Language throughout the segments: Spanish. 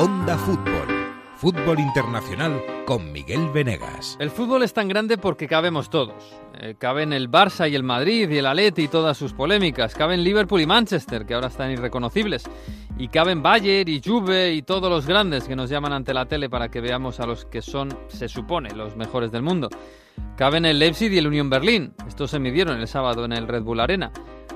Onda Fútbol. Fútbol Internacional con Miguel Venegas. El fútbol es tan grande porque cabemos todos. Eh, caben el Barça y el Madrid y el Atleti y todas sus polémicas. Caben Liverpool y Manchester, que ahora están irreconocibles. Y caben Bayern y Juve y todos los grandes que nos llaman ante la tele para que veamos a los que son, se supone, los mejores del mundo. Caben el Leipzig y el Unión Berlín. Estos se midieron el sábado en el Red Bull Arena.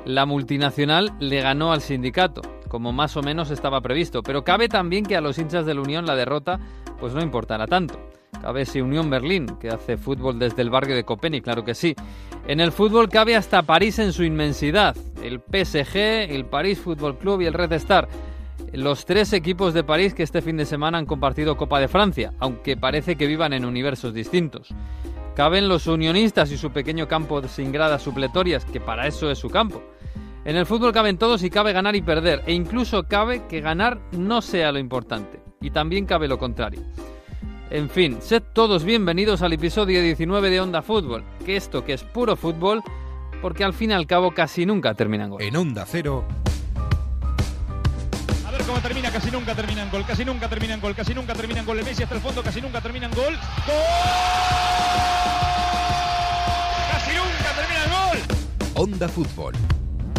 La multinacional le ganó al sindicato como más o menos estaba previsto. Pero cabe también que a los hinchas de la Unión la derrota pues no importará tanto. Cabe ese Unión Berlín, que hace fútbol desde el barrio de Copenhague, claro que sí. En el fútbol cabe hasta París en su inmensidad. El PSG, el París Fútbol Club y el Red Star. Los tres equipos de París que este fin de semana han compartido Copa de Francia, aunque parece que vivan en universos distintos. Caben los unionistas y su pequeño campo sin gradas supletorias, que para eso es su campo. En el fútbol caben todos y cabe ganar y perder, e incluso cabe que ganar no sea lo importante, y también cabe lo contrario. En fin, sed todos bienvenidos al episodio 19 de Onda Fútbol, que esto que es puro fútbol, porque al fin y al cabo casi nunca terminan gol. En Onda Cero. A ver cómo termina, casi nunca terminan gol, casi nunca terminan gol, casi nunca terminan gol. El Messi hasta el fondo, casi nunca terminan gol. ¡Gol! ¡Casi nunca terminan gol! Onda Fútbol.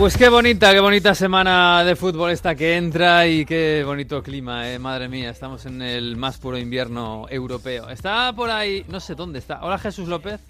Pues qué bonita, qué bonita semana de fútbol esta que entra y qué bonito clima, eh, madre mía, estamos en el más puro invierno europeo. Está por ahí, no sé dónde está. Hola Jesús López.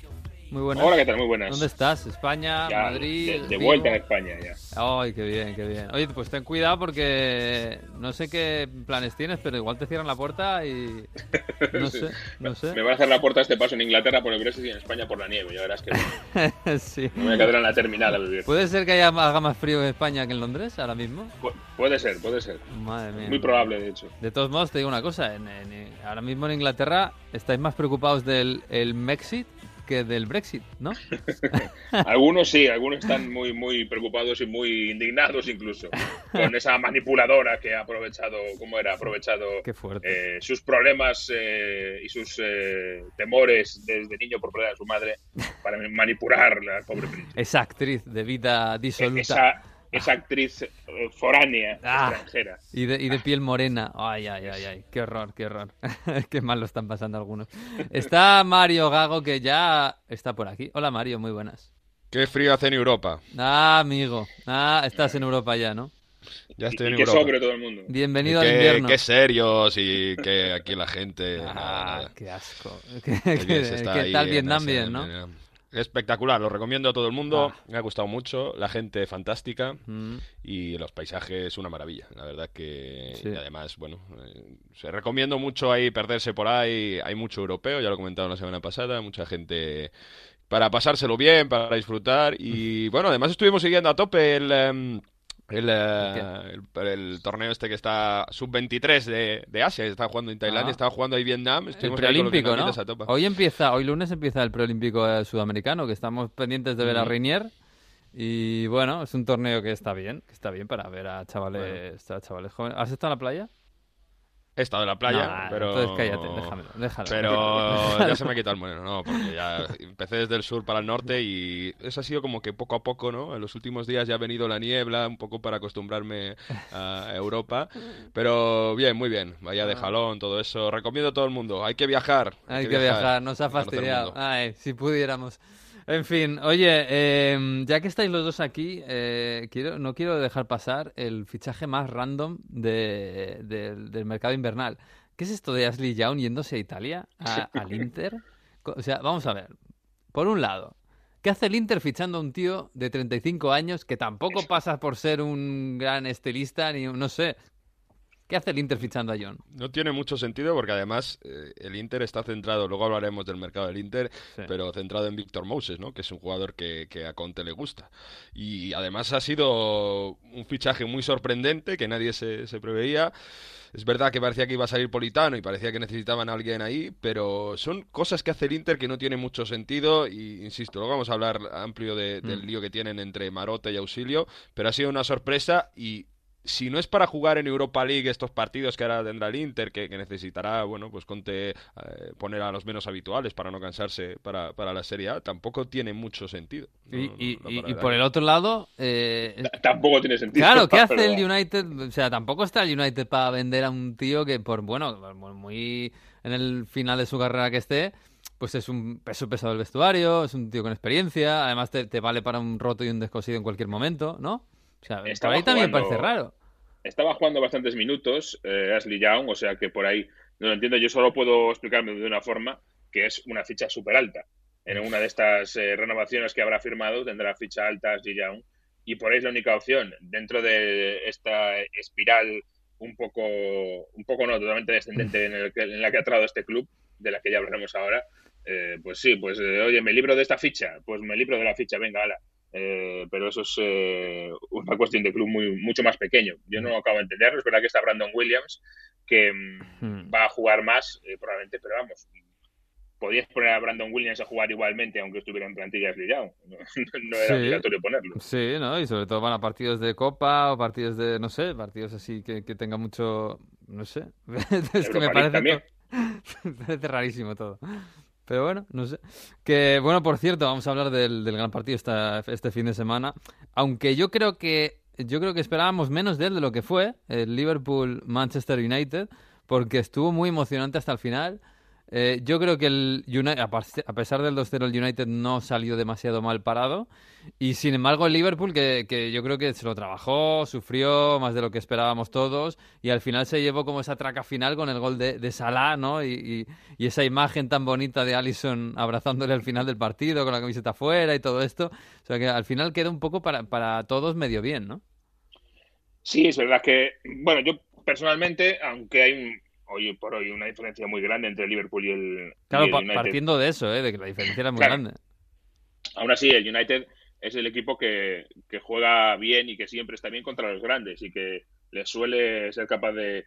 Muy buenas. Hola, ¿qué tal? Muy buenas. ¿Dónde estás? ¿España? Ya, ¿Madrid? De, vuelta en España ya. Ay, qué bien, qué bien. Oye, pues ten cuidado porque no sé qué planes tienes, pero igual te cierran la puerta y no sé, no Me van a hacer la puerta a este paso en Inglaterra por el Brexit y en España por la nieve. Ya verás que sí. me voy a quedar en la terminal a vivir. ¿Puede ser que haya, haga más frío en España que en Londres ahora mismo? Pu- puede ser, puede ser. Madre mía. Muy probable, de hecho. De todos modos, te digo una cosa. En, en- ahora mismo en Inglaterra estáis más preocupados del el Brexit que del Brexit, ¿no? Algunos sí, algunos están muy, muy preocupados y muy indignados incluso con esa manipuladora que ha aprovechado, ¿cómo era? Ha aprovechado eh, sus problemas eh, y sus eh, temores desde niño por perder a su madre para manipular al pobre príncipe. Esa actriz de vida disoluta Esa, esa actriz eh, foránea Ah. extranjera. y, de, y de piel morena. Ay, ay, ay, ay. Qué horror, qué horror. qué mal lo están pasando algunos. Está Mario Gago que ya está por aquí. Hola Mario, muy buenas. Qué frío hace en Europa. Ah, amigo. Ah, estás en Europa ya, ¿no? Ya estoy y en que Europa. sobre todo el mundo. Bienvenido Y al qué, invierno. qué serios y que aquí la gente. Ah, nada. qué asco. ¿Qué, Qué qué- qué tal Vietnam? Bien, ¿no? Espectacular, lo recomiendo a todo el mundo. Ah. Me ha gustado mucho. La gente fantástica Mm. y los paisajes una maravilla. La verdad que Sí. además, bueno, eh, se recomiendo mucho ahí perderse por ahí. Hay mucho europeo, ya lo he comentado la semana pasada, mucha gente para pasárselo bien, para disfrutar y bueno, además estuvimos siguiendo a tope el em, el, eh, el- el torneo este que está sub-23 de, de Asia, estaba jugando en Tailandia, Ah. estaba jugando ahí Vietnam, El preolímpico, ¿no? Hoy empieza, hoy lunes empieza el preolímpico eh, sudamericano, que estamos pendientes de ver a Ujú. Reinier. Y bueno, es un torneo que está bien, que está bien para ver a chavales, a chavales jóvenes. ¿Has estado en la playa? He estado en la playa, No, pero... Entonces cállate, déjamelo, déjalo. Pero ya se me ha quitado el moreno, no, porque ya empecé desde el sur para el norte y eso ha sido como que poco a poco, ¿no? En los últimos días ya ha venido la niebla, un poco para acostumbrarme a Europa, pero bien, muy bien, vaya de jalón, todo eso. Recomiendo a todo el mundo, hay que viajar. Hay que viajar, nos ha fastidiado. Ay, si pudiéramos. En fin, oye, eh, ya que estáis los dos aquí, eh, quiero, no quiero dejar pasar el fichaje más random de- del- del mercado invernal. ¿Qué es esto de Ashley Young yéndose a Italia, a- al Inter? O sea, vamos a ver. Por un lado, ¿qué hace el Inter fichando a un tío de 35 años que tampoco pasa por ser un gran estilista ni un- no sé? ¿Qué hace el Inter fichando a John? No tiene mucho sentido porque además eh, el Inter está centrado, luego hablaremos del mercado del Inter, pero centrado en Víctor Moses, ¿no? que es un jugador que, que, a Conte le gusta. Y además ha sido un fichaje muy sorprendente que nadie se, se preveía. Es verdad que parecía que iba a salir Politano y parecía que necesitaban a alguien ahí, pero son cosas que hace el Inter que no tienen mucho sentido y, insisto, luego vamos a hablar amplio de, del mm. lío que tienen entre Marote y Auxilio, pero ha sido una sorpresa y si no es para jugar en Europa League estos partidos que ahora tendrá el Inter, que, necesitará, bueno, pues Conte eh, poner a los menos habituales para no cansarse para, para, la Serie A, tampoco tiene mucho sentido. y, y, por el otro lado... Eh, tampoco tiene sentido. Claro, ¿qué hace el United? O sea, tampoco está el United para vender a un tío que, por bueno, muy en el final de su carrera que esté, pues es un peso pesado del vestuario, es un tío con experiencia, además te, te vale para un roto y un descosido en cualquier momento, ¿no? O sea, estaba ahí también parece raro. Estaba jugando bastantes minutos eh, Ashley Young, o sea que por ahí no lo entiendo. Yo solo puedo explicarme de una forma que es una ficha súper alta. En una de estas eh, renovaciones que habrá firmado tendrá ficha alta Ashley Young y por ahí es la única opción dentro de esta espiral un poco, un poco no, totalmente descendente en, el en la que ha traído este club, de la que ya hablaremos ahora. Eh, pues sí, pues oye, me libro de esta ficha, pues me libro de la ficha, venga, ala. Eh, pero eso es una cuestión de club muy, mucho más pequeño. Yo no acabo de entenderlo. Es verdad que está Brandon Williams, que mm, va a jugar más, eh, probablemente, pero vamos, podías poner a Brandon Williams a jugar igualmente, aunque estuviera en plantillas de No, no, era obligatorio ponerlo. Sí, ¿no? Y sobre todo van a partidos de Copa o partidos de, no sé, partidos así que, que tenga mucho, no sé. es que me parece, me parece rarísimo todo. Pero bueno, no sé. Que bueno, por cierto, vamos a hablar del, gran partido esta, este fin de semana. Aunque yo creo que yo creo que esperábamos menos de él de lo que fue el Liverpool Manchester United, porque estuvo muy emocionante hasta el final. Eh, yo creo que el United, a pesar del 2-0, el United no salió demasiado mal parado. Y sin embargo, el Liverpool, que, que, yo creo que se lo trabajó, sufrió más de lo que esperábamos todos. Y al final se llevó como esa traca final con el gol de, de Salah, ¿no? Y, y, esa imagen tan bonita de Allison abrazándole al final del partido con la camiseta afuera y todo esto. O sea que al final queda un poco para, para todos medio bien, ¿no? Sí, es verdad que, bueno, yo personalmente, aunque hay un hoy por hoy una diferencia muy grande entre el Liverpool y el, claro, partiendo de eso, ¿eh? de que la diferencia era muy grande. Aún así, el United es el equipo que, que, juega bien y que siempre está bien contra los grandes y que le suele ser capaz de.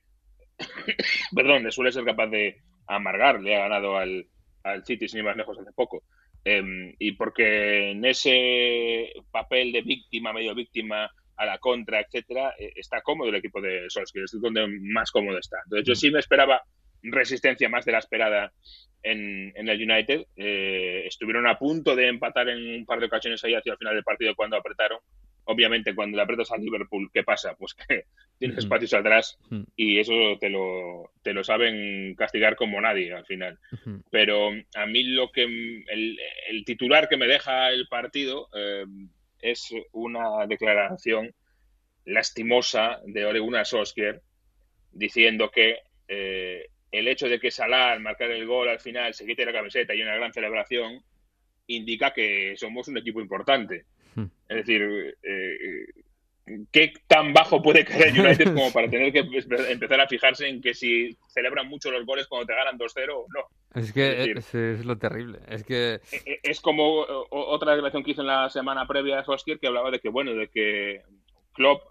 Perdón, le suele ser capaz de amargar. Le ha ganado al, al City sin ir más lejos hace poco. Em, y porque en ese papel de víctima, medio víctima, a la contra, etcétera, eh, está cómodo el equipo de Solskjaer, es donde más cómodo está. Entonces yo sí me esperaba resistencia más de la esperada en, en el United. Eh, estuvieron a punto de empatar en un par de ocasiones ahí hacia el final del partido cuando apretaron. Obviamente, cuando le apretas al Liverpool, ¿qué pasa? Pues que tienes espacios atrás y eso te lo, te lo saben castigar como nadie al final. Pero a mí lo que el, el, titular que me deja el partido eh, es una declaración lastimosa de Ole Gunnar Solskjaer diciendo que eh, el hecho de que Salah al marcar el gol al final se quite la camiseta y una gran celebración indica que somos un equipo importante. Hmm. Es decir, eh, ¿qué tan bajo puede caer el United como para tener que empezar a fijarse en que si celebran mucho los goles cuando te ganan 2-0 o no? Es que es, lo terrible. Es que e, e, es como otra declaración que hizo en la semana previa de Solskjaer que hablaba de que bueno, de que Klopp,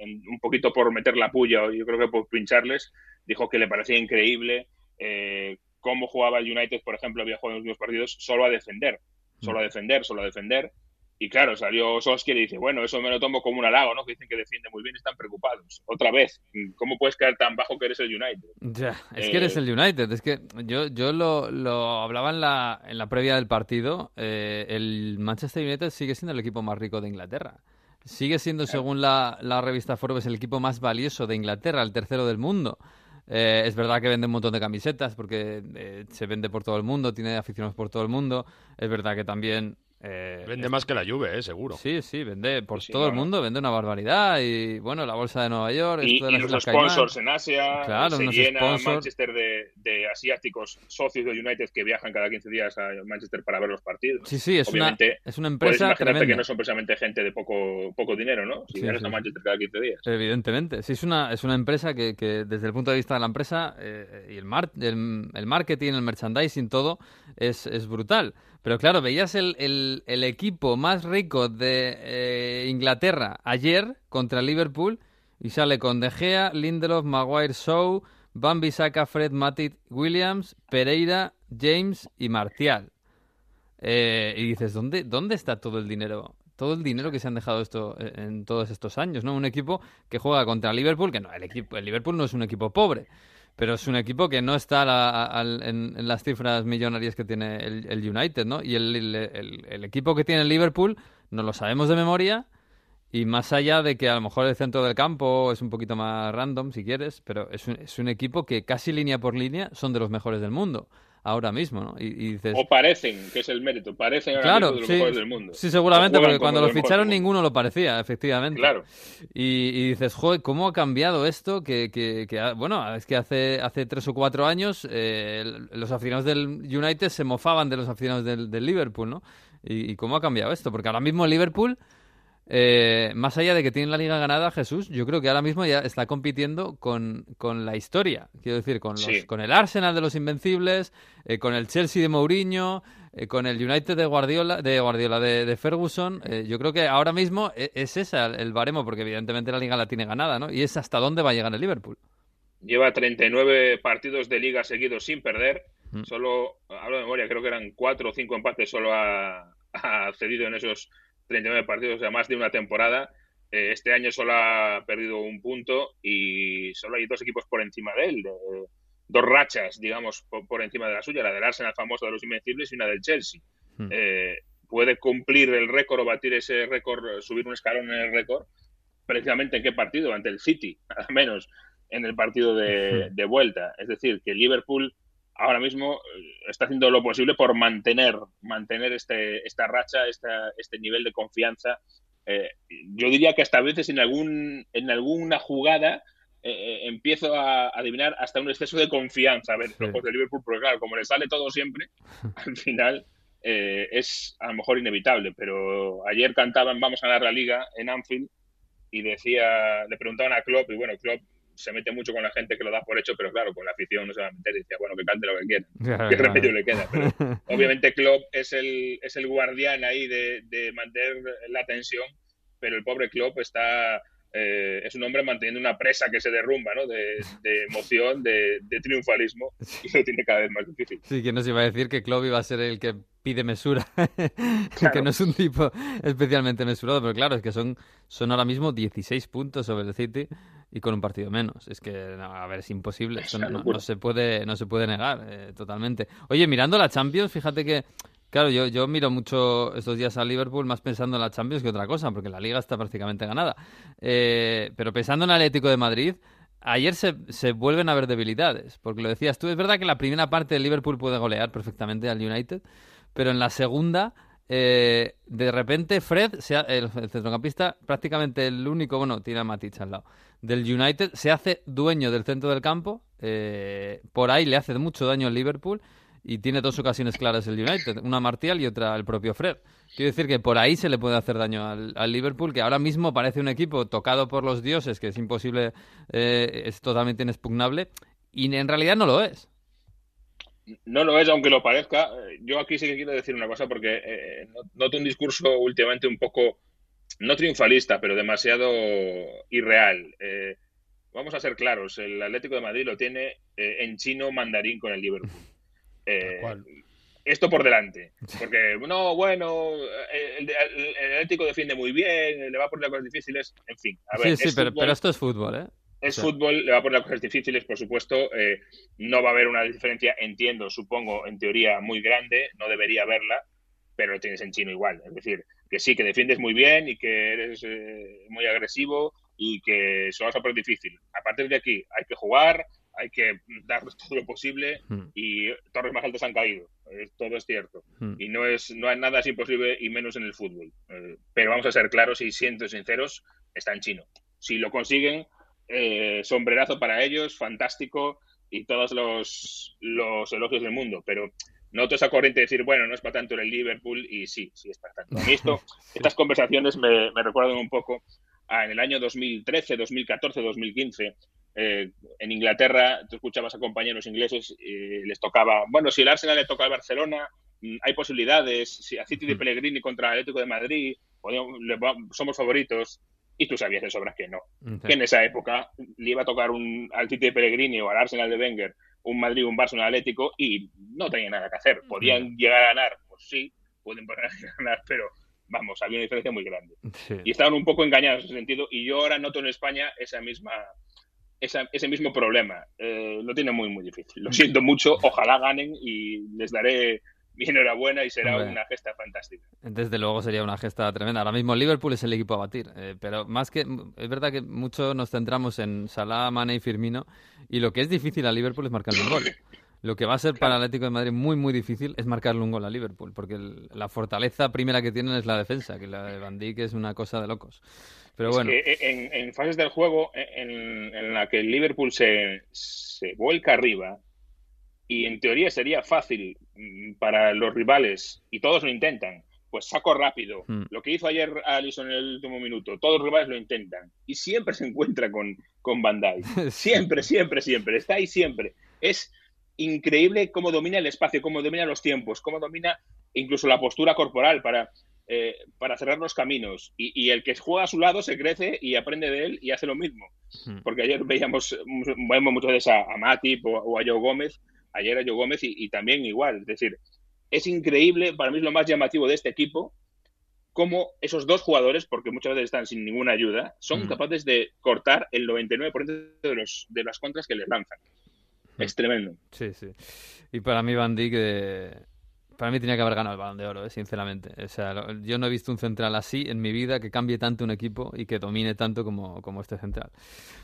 un poquito por meter la puya, yo creo que por pincharles, dijo que le parecía increíble eh, cómo jugaba el United, por ejemplo, había jugado en los últimos partidos solo a defender, solo a defender, solo a defender. Y claro, salió Solskjaer y dice, bueno, eso me lo tomo como un halago, ¿no? Que dicen que defiende muy bien, están preocupados. Otra vez, ¿cómo puedes caer tan bajo que eres el United? Ya, es que eres eh, el United. Es que yo, yo lo, lo hablaba en la, en la previa del partido. Eh, el Manchester United sigue siendo el equipo más rico de Inglaterra. Sigue siendo, según la, la revista Forbes, el equipo más valioso de Inglaterra, el tercero del mundo. Eh, es verdad que vende un montón de camisetas porque se vende por todo el mundo, tiene aficionados por todo el mundo. Es verdad que también Eh, Vende más que la Juve, eh, seguro. Sí, sí, vende por Sí, todo el mundo, vende una barbaridad. Y bueno, la bolsa de Nueva York, Y, esto de y las los Caimán. sponsors en Asia, Claro, se llena sponsors. Manchester de, de asiáticos socios de United que viajan cada 15 días a Manchester para ver los partidos. Sí, sí, es una, Obviamente, es una Puedes empresa imaginarte que no son precisamente gente de poco, poco dinero, ¿no? Si Sí, vienes sí, a. Manchester cada 15 días. Evidentemente, sí, es una, es una empresa que, que desde el punto de vista de la empresa eh, y el, mar- el, el marketing, el merchandising, todo es, es brutal. Pero claro, veías el, el- equipo más rico de eh, Inglaterra ayer contra Liverpool y sale con De Gea, Lindelof, Maguire, Shaw, Bambi, Saka, Fred, Matip, Williams, Pereira, James y Martial. Eh, y dices, ¿dónde, ¿dónde está todo el dinero? Todo el dinero que se han dejado esto eh, en todos estos años, ¿no? Un equipo que juega contra Liverpool, que no, el equipo, el Liverpool no es un equipo pobre, pero es un equipo que no está en, las cifras millonarias que tiene el, el United, ¿no? Y el equipo que tiene el Liverpool, no lo sabemos de memoria, y más allá de que a lo mejor el centro del campo es un poquito más random, si quieres, pero es un, es un equipo que casi línea por línea son de los mejores del mundo, ahora mismo, ¿no? Y, y dices... O parecen, que es el mérito, parecen ahora Claro, mismo de los sí, mejores del mundo. sí, seguramente, porque cuando los ficharon ninguno lo parecía, efectivamente. Claro. Y, y dices, joder, ¿cómo ha cambiado esto? Que, que, bueno, es que hace, hace tres o cuatro años eh, los aficionados del United se mofaban de los aficionados del, del Liverpool, ¿no? Y, y cómo ha cambiado esto? Porque ahora mismo el Liverpool, eh, más allá de que tiene la liga ganada, Jesús, yo creo que ahora mismo ya está compitiendo con, con la historia. Quiero decir, con, los, Sí. con el Arsenal de los Invencibles, eh, con el Chelsea de Mourinho, eh, con el United de Guardiola, de Guardiola, de, de Ferguson. Eh, yo creo que ahora mismo e- es ese el baremo, porque evidentemente la liga la tiene ganada, ¿no? Y es hasta dónde va a llegar el Liverpool. Lleva 39 partidos de liga seguidos sin perder. Mm. Solo, hablo de memoria, creo que eran cuatro o cinco empates, solo ha, ha cedido en esos 39 partidos, o sea, más de una temporada. Eh, este año solo ha perdido un punto y solo hay dos equipos por encima de él. dos rachas, digamos, por, por encima de la suya, la del Arsenal famoso de los Invencibles y una del Chelsea. Mm. Eh, puede cumplir el récord o batir ese récord, subir un escalón en el récord, precisamente en qué partido, ante el City, al menos en el partido de, de vuelta. Es decir, que Liverpool ahora mismo eh, está haciendo lo posible por mantener, mantener este, esta racha, esta, este nivel de confianza. Eh, yo diría que hasta a veces en, algún, en alguna jugada eh, eh, empiezo a adivinar hasta un exceso de confianza a ver Sí. los de Liverpool, porque claro, como le sale todo siempre, al final eh, es a lo mejor inevitable. Pero ayer cantaban Vamos a ganar la liga en Anfield y decía, le preguntaban a Klopp, y bueno, Klopp se mete mucho con la gente que lo da por hecho, pero claro, con la afición no se va a meter y decía, bueno, que cante lo que quiera. ¿Qué remedio le queda? Pero obviamente Klopp es el, es el guardián ahí de, de mantener la tensión, pero el pobre Klopp está... eh, es un hombre manteniendo una presa que se derrumba, ¿no? De, de emoción, de, de triunfalismo, y lo tiene cada vez más difícil. Sí, que nos iba a decir que Klopp iba a ser el que pide mesura, que no es un tipo especialmente mesurado, pero claro, es que son, son ahora mismo 16 puntos sobre el City y con un partido menos. Es que, no, a ver, es imposible, Eso no, se puede, no se puede negar eh, totalmente. Oye, mirando la Champions, fíjate que, claro, yo, yo miro mucho estos días a Liverpool más pensando en la Champions que otra cosa, porque la Liga está prácticamente ganada. Eh, pero pensando en el Atlético de Madrid, Ayer se, se vuelven a ver debilidades, porque lo decías tú, es verdad que la primera parte del Liverpool puede golear perfectamente al United, pero en la segunda, eh, de repente Fred, se ha- el, centrocampista, prácticamente el único, bueno, tiene a Matic al lado, del United, se hace dueño del centro del campo, eh, por ahí le hace mucho daño al Liverpool y tiene dos ocasiones claras el United, una Martial y otra el propio Fred. Quiero decir que por ahí se le puede hacer daño al, al Liverpool, que ahora mismo parece un equipo tocado por los dioses, que es imposible, eh, es totalmente inexpugnable, y en realidad no lo es. No lo es, aunque lo parezca. Eh, Yo aquí sí que quiero decir una cosa porque eh, no- noto un discurso últimamente un poco, no triunfalista, pero demasiado irreal. Eh, vamos a ser claros, el Atlético de Madrid lo tiene eh, en chino mandarín con el Liverpool. Eh, esto por delante. Porque, no, bueno, el, el- el Atlético defiende muy bien, le va a poner cosas difíciles, en fin. A ver, sí, sí, es pero, fútbol. pero esto es fútbol, ¿eh? Es fútbol, le va a poner cosas difíciles, por supuesto. eh, no va a haber una diferencia, entiendo, supongo, en teoría muy grande. No debería haberla, pero lo tienes en chino igual. Es decir, que sí, que defiendes muy bien y que eres eh, muy agresivo y que se lo vas a poner difícil. A partir de aquí hay que jugar, hay que dar todo lo posible Hmm. y torres más altas han caído. todo es cierto. Hmm. Y no es no hay nada es imposible y menos en el fútbol. Eh, pero vamos a ser claros y siendo sinceros, está en chino. Si lo consiguen, eh, sombrerazo para ellos, fantástico y todos los, los elogios del mundo. Pero no toda esa corriente de decir, bueno, no es para tanto el Liverpool y sí, sí es para tanto. Mí esto, estas conversaciones me, me recuerdan un poco a, en el año 2013, 2014, 2015 eh, en Inglaterra tú escuchabas a compañeros ingleses y les tocaba, bueno, si el Arsenal le toca al Barcelona, mm, hay posibilidades, si a City de Pellegrini contra el Atlético de Madrid, somos favoritos, y tú sabías de sobras que no. Que en esa época le iba a tocar un, al City de Pellegrini o al Arsenal de Wenger un Madrid, un Barça, un Atlético y no tenía nada que hacer. ¿Podían llegar a ganar? Pues sí, pueden ganar, pero vamos, había una diferencia muy grande. Y estaban un poco engañados en ese sentido y yo ahora noto en España esa misma ese mismo problema. Eh, lo tiene muy, muy difícil. Lo siento mucho. Ojalá ganen y les daré mi enhorabuena y será una gesta fantástica. Desde luego sería una gesta tremenda. Ahora mismo Liverpool es el equipo a batir, eh, pero más que es verdad que mucho nos centramos en Salah, Mane y Firmino y lo que es difícil a Liverpool es marcarle un gol. Lo que va a ser para el Atlético de Madrid muy muy difícil es marcarle un gol a Liverpool, porque la fortaleza primera que tienen es la defensa, que la de Van Dijk es una cosa de locos. Pero bueno. en, fases del juego en, la que el Liverpool se, se vuelca arriba, y en teoría sería fácil mm, para los rivales, y todos lo intentan, pues saco rápido. Hmm. Lo que hizo ayer Alisson en el último minuto, todos los rivales lo intentan. Y siempre se encuentra con, con Van Siempre, siempre, siempre. Está ahí siempre. Es increíble cómo domina el espacio, cómo domina los tiempos, cómo domina incluso la postura corporal para eh, para cerrar los caminos. Y, el que juega a su lado se crece y aprende de él y hace lo mismo. Hmm. Porque ayer veíamos, vemos muchas veces a, a Matip o, a Joe Gómez, ayer a Joe Gómez y, también igual. Es decir, es increíble, para mí es lo más llamativo de este equipo, cómo esos dos jugadores, porque muchas veces están sin ninguna ayuda, son hmm. capaces de cortar el 99% de, los, de las contras que les lanzan. Hmm. Es tremendo. Sí, sí. Y para mí Van Dijk... Eh, para mí tenía que haber ganado el balón de oro, eh, sinceramente. O sea, yo no he visto un central así en mi vida que cambie tanto un equipo y que domine tanto como, como este central.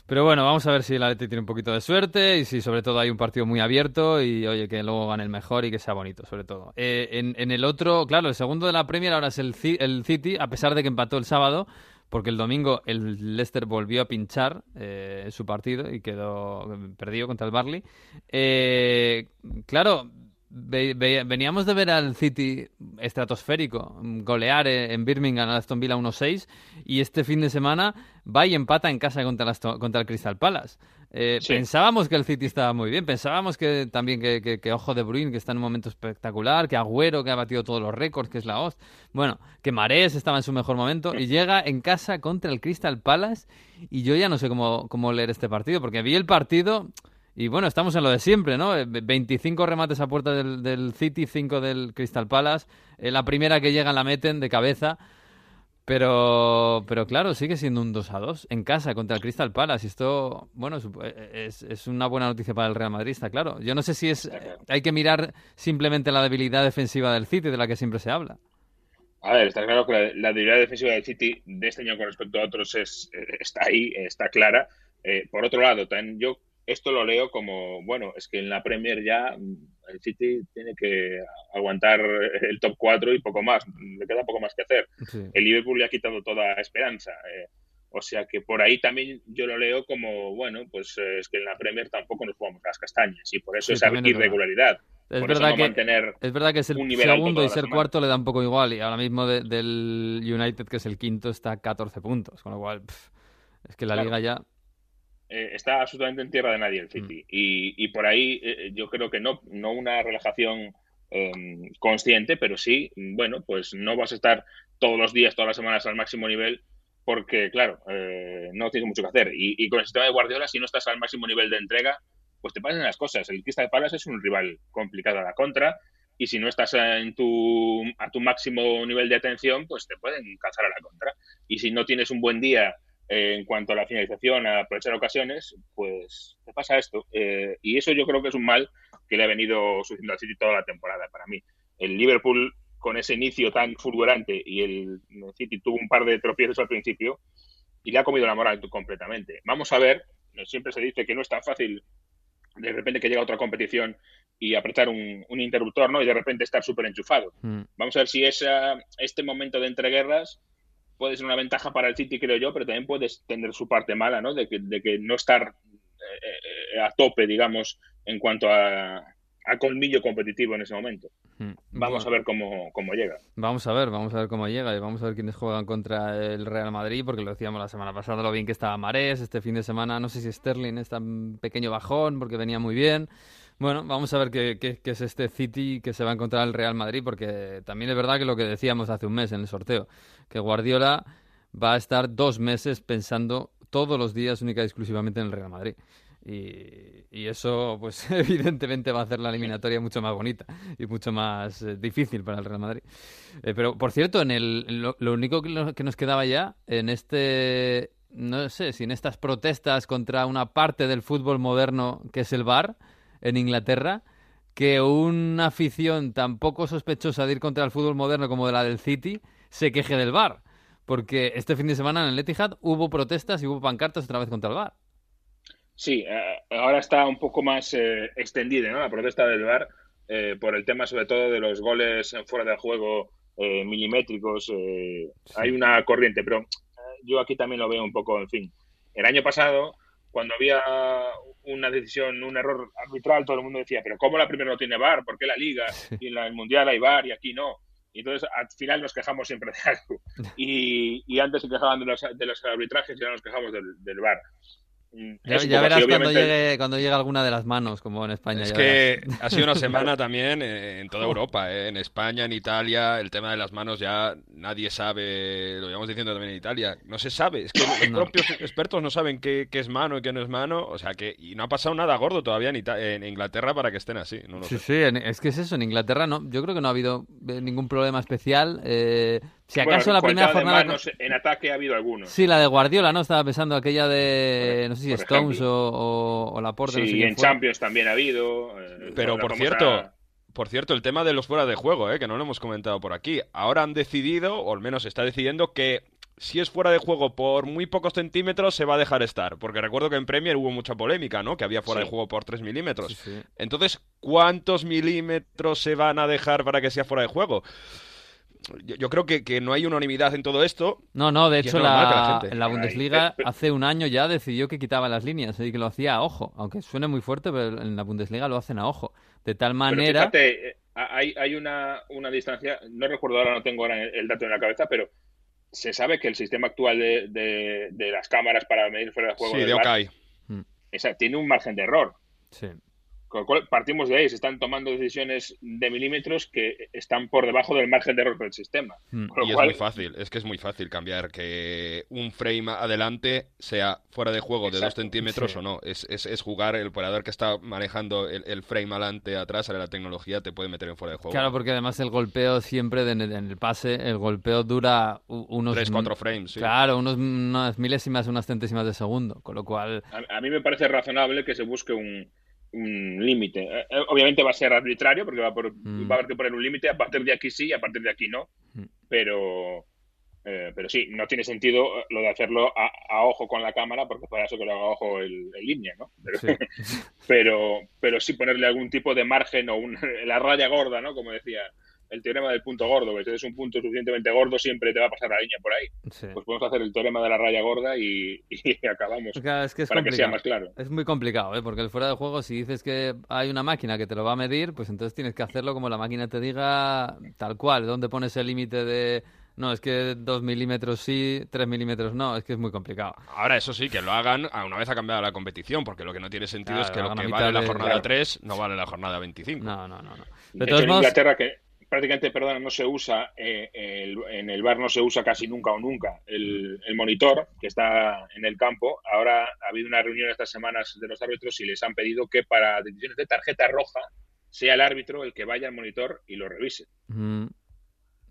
Pero bueno, vamos a ver si el Atleti tiene un poquito de suerte y si sobre todo hay un partido muy abierto y oye, que luego gane el mejor y que sea bonito, sobre todo. Eh, en, en, el otro, claro, el segundo de la Premier ahora es el, el City, a pesar de que empató el sábado porque el domingo el Leicester volvió a pinchar eh, su partido y quedó perdido contra el Barley. Eh, claro, veníamos de ver al City estratosférico golear en Birmingham a Aston Villa 1-6 y este fin de semana va y empata en casa contra, contra el Crystal Palace. Eh, pensábamos que el City estaba muy bien, pensábamos que también que, Ojo de Bruin, que está en un momento espectacular, que Agüero, que ha batido todos los récords, que es la host, bueno, que Marés estaba en su mejor momento y llega en casa contra el Crystal Palace y yo ya no sé cómo, cómo leer este partido, porque vi el partido y bueno, estamos en lo de siempre, ¿no? 25 eh, remates a puerta del, City, 5 del Crystal Palace. Eh, la primera que llega la meten de cabeza. Pero, pero claro, sigue siendo un 2 a 2 en casa contra el Crystal Palace. Y esto, bueno, eh, es, es, una buena noticia para el Real Madrid, está claro. Yo no sé si es. Hay que mirar simplemente la debilidad defensiva del City, de la que siempre se habla. A ver, está claro que la, debilidad defensiva del City de este año con respecto a otros es, está ahí, está clara. por otro lado, también yo esto lo leo como, bueno, es que en la Premier ya mm, el City tiene que aguantar el top 4 y poco más, le queda poco más que hacer. El Liverpool le ha quitado toda esperanza. Eh, o sea que por ahí también yo lo leo como, bueno, pues eh, es que en la Premier tampoco nos jugamos las castañas y por eso esa irregularidad. Es verdad, que, es verdad que ser segundo y ser cuarto le da un poco igual y ahora mismo del United, que es el quinto, está a 14 puntos, con lo cual es que la liga ya eh, está absolutamente en tierra de nadie el City. Mm. Y, por ahí eh, yo creo que no, no una relajación em, consciente, pero sí, bueno, pues no vas a estar todos los días, todas las semanas al máximo nivel, porque, claro, eh, no tienes mucho que hacer. Y, con el sistema de Guardiola, si no estás al máximo nivel de entrega, pues te pasan las cosas. El de Palace es un rival complicado a la contra, y si no estás en tu, a tu máximo nivel de atención, pues te pueden cansar a la contra. Y si no tienes un buen día en cuanto a la finalización, a aprovechar ocasiones, pues te pasa esto. Eh, y eso yo creo que es un mal que le ha venido sucediendo al City toda la temporada para mí. El Liverpool, con ese inicio tan fulgurante, y el City tuvo un par de tropiezos al principio, y le ha comido la moral completamente. Vamos a ver, siempre se dice que no es tan fácil de repente que llega otra competición y apretar un, un interruptor, ¿no? Y de repente estar súper enchufado. Mm. Vamos a ver si esa, este momento de entreguerras puede ser una ventaja para el City, creo yo, pero también puede tener su parte mala, ¿no? De que, de que no estar eh, eh, a tope, digamos, en cuanto a, a colmillo competitivo en ese momento. Mm. Vamos Bueno, a ver cómo, cómo llega. Vamos a ver, vamos a ver cómo llega y vamos a ver quiénes juegan contra el Real Madrid, porque lo decíamos la semana pasada, lo bien que estaba Marés, este fin de semana, no sé si Sterling está un pequeño bajón porque venía muy bien. Bueno, vamos a ver qué, qué- es este City que se va a encontrar el Real Madrid, porque también es verdad que lo que decíamos hace un mes en el sorteo, que Guardiola va a estar dos meses pensando todos los días única y exclusivamente en el Real Madrid. Y, eso, pues evidentemente va a hacer la eliminatoria mucho más bonita y mucho más eh, difícil para el Real Madrid. Eh, pero, por cierto, en el, lo, lo único que, que nos quedaba ya, en este, no sé, si en estas protestas contra una parte del fútbol moderno que es el VAR en Inglaterra, que una afición tan poco sospechosa de ir contra el fútbol moderno como de la del City se queje del VAR. Porque este fin de semana en el Etihad hubo protestas y hubo pancartas otra vez contra el VAR. Sí, eh, ahora está un poco más eh, extendida ¿no? la protesta del VAR eh, por el tema sobre todo de los goles en fuera de juego eh, milimétricos. Hay una corriente, pero yo aquí también lo veo un poco, en fin. El año pasado, cuando había una decisión, un error arbitral, todo el mundo decía, pero ¿cómo la primera no tiene VAR? ¿Por qué la Liga y en la- el Mundial hay VAR y aquí no? Y entonces al final nos quejamos siempre de algo. Y, y antes se quejaban de los, de los arbitrajes y ahora nos quejamos del, del VAR. Mm, Ya, verás así, cuando llegue, cuando llegue alguna de las manos, como en España. Es ya que verás. ha sido una semana también eh, en toda Europa, eh, en España, en Italia, el tema de las manos ya nadie sabe, lo llevamos diciendo también en Italia, no se sabe, es que los No. propios expertos no saben qué, qué es mano y qué no es mano, o sea que, y no ha pasado nada gordo todavía en, Ita- en Inglaterra para que estén así, no lo Sí, sé. sí, es que es eso, en Inglaterra no, yo creo que no ha habido eh, ningún problema especial. eh, si Bueno, acaso la primera jornada... manos, en ataque ha habido algunos. Sí, la de Guardiola, ¿no? Estaba pensando aquella de, no sé si por Stones ejemplo. o, o, o Laporte, no sé Sí, quién en fue. Champions también ha habido. eh, Pero por cierto, por cierto, el tema de los fuera de juego, eh, que no lo hemos comentado por aquí, ahora han decidido, o al menos está decidiendo, que si es fuera de juego por muy pocos centímetros se va a dejar estar, porque recuerdo que en Premier hubo mucha polémica, ¿no? Que había fuera Sí. de juego por 3 milímetros. Sí, sí. Entonces, ¿cuántos milímetros se van a dejar para que sea fuera de juego? Yo, yo creo que, que no hay unanimidad en todo esto. No, no, de hecho la la, la Bundesliga eh, eh. hace un año ya decidió que quitaba las líneas y que lo hacía a ojo, aunque suene muy fuerte, pero en la Bundesliga lo hacen a ojo. De tal Pero manera... fíjate, eh, hay, hay una, una distancia, no recuerdo ahora, no tengo ahora el dato en la cabeza, pero se sabe que el sistema actual de, de- de las cámaras para medir fuera de juego Sí, de VAR, Okai. esa- tiene un margen de error. Sí. Con lo cual, partimos de ahí, se están tomando decisiones de milímetros que están por debajo del margen de error del sistema. Mm. Con lo Y es muy fácil, es que es muy fácil cambiar que un frame adelante sea fuera de juego de dos centímetros Sí. o no. Es, es, es jugar, el operador que está manejando el, el frame adelante, atrás, ahora la tecnología te puede meter en fuera de juego. Claro, porque además el golpeo siempre de- en el, pase, el golpeo dura unos... Tres, cuatro frames, sí. Claro, unos, unas milésimas, unas centésimas de segundo, con lo cual... a, a mí me parece razonable que se busque un, un límite. Eh, eh, obviamente va a ser arbitrario porque va, a por- Mm. va a haber que poner un límite. A partir de aquí sí, a partir de aquí no. Mm. Pero, eh, pero sí, no tiene sentido lo de hacerlo a, a ojo con la cámara porque para eso que lo haga a ojo el, el línea, ¿no? Pero, Sí. pero, pero sí ponerle algún tipo de margen o un- la raya gorda, ¿no? Como decía el teorema del punto gordo, que si es un punto suficientemente gordo siempre te va a pasar la línea por ahí. sí. Pues podemos hacer el teorema de la raya gorda y, y acabamos Claro, es que es para que sea más claro. Es muy complicado, ¿eh? porque el fuera de juego, si dices que hay una máquina que te lo va a medir, pues entonces tienes que hacerlo como la máquina te diga tal cual. ¿Dónde pones el límite de.? No, es que dos milímetros sí, tres milímetros no, es que es muy complicado. Ahora, eso sí, que lo hagan a una vez ha cambiado la competición, porque lo que no tiene sentido Claro, es que lo que vale la de- jornada Claro. 3 no vale la jornada 25. No, no, no. no. De, De hecho, en Inglaterra, que prácticamente, perdona, no se usa, eh, el- en el bar no se usa casi nunca o nunca el, el monitor que está en el campo. Ahora ha habido una reunión estas semanas de los árbitros y les han pedido que para decisiones de tarjeta roja sea el árbitro el que vaya al monitor y lo revise. mm,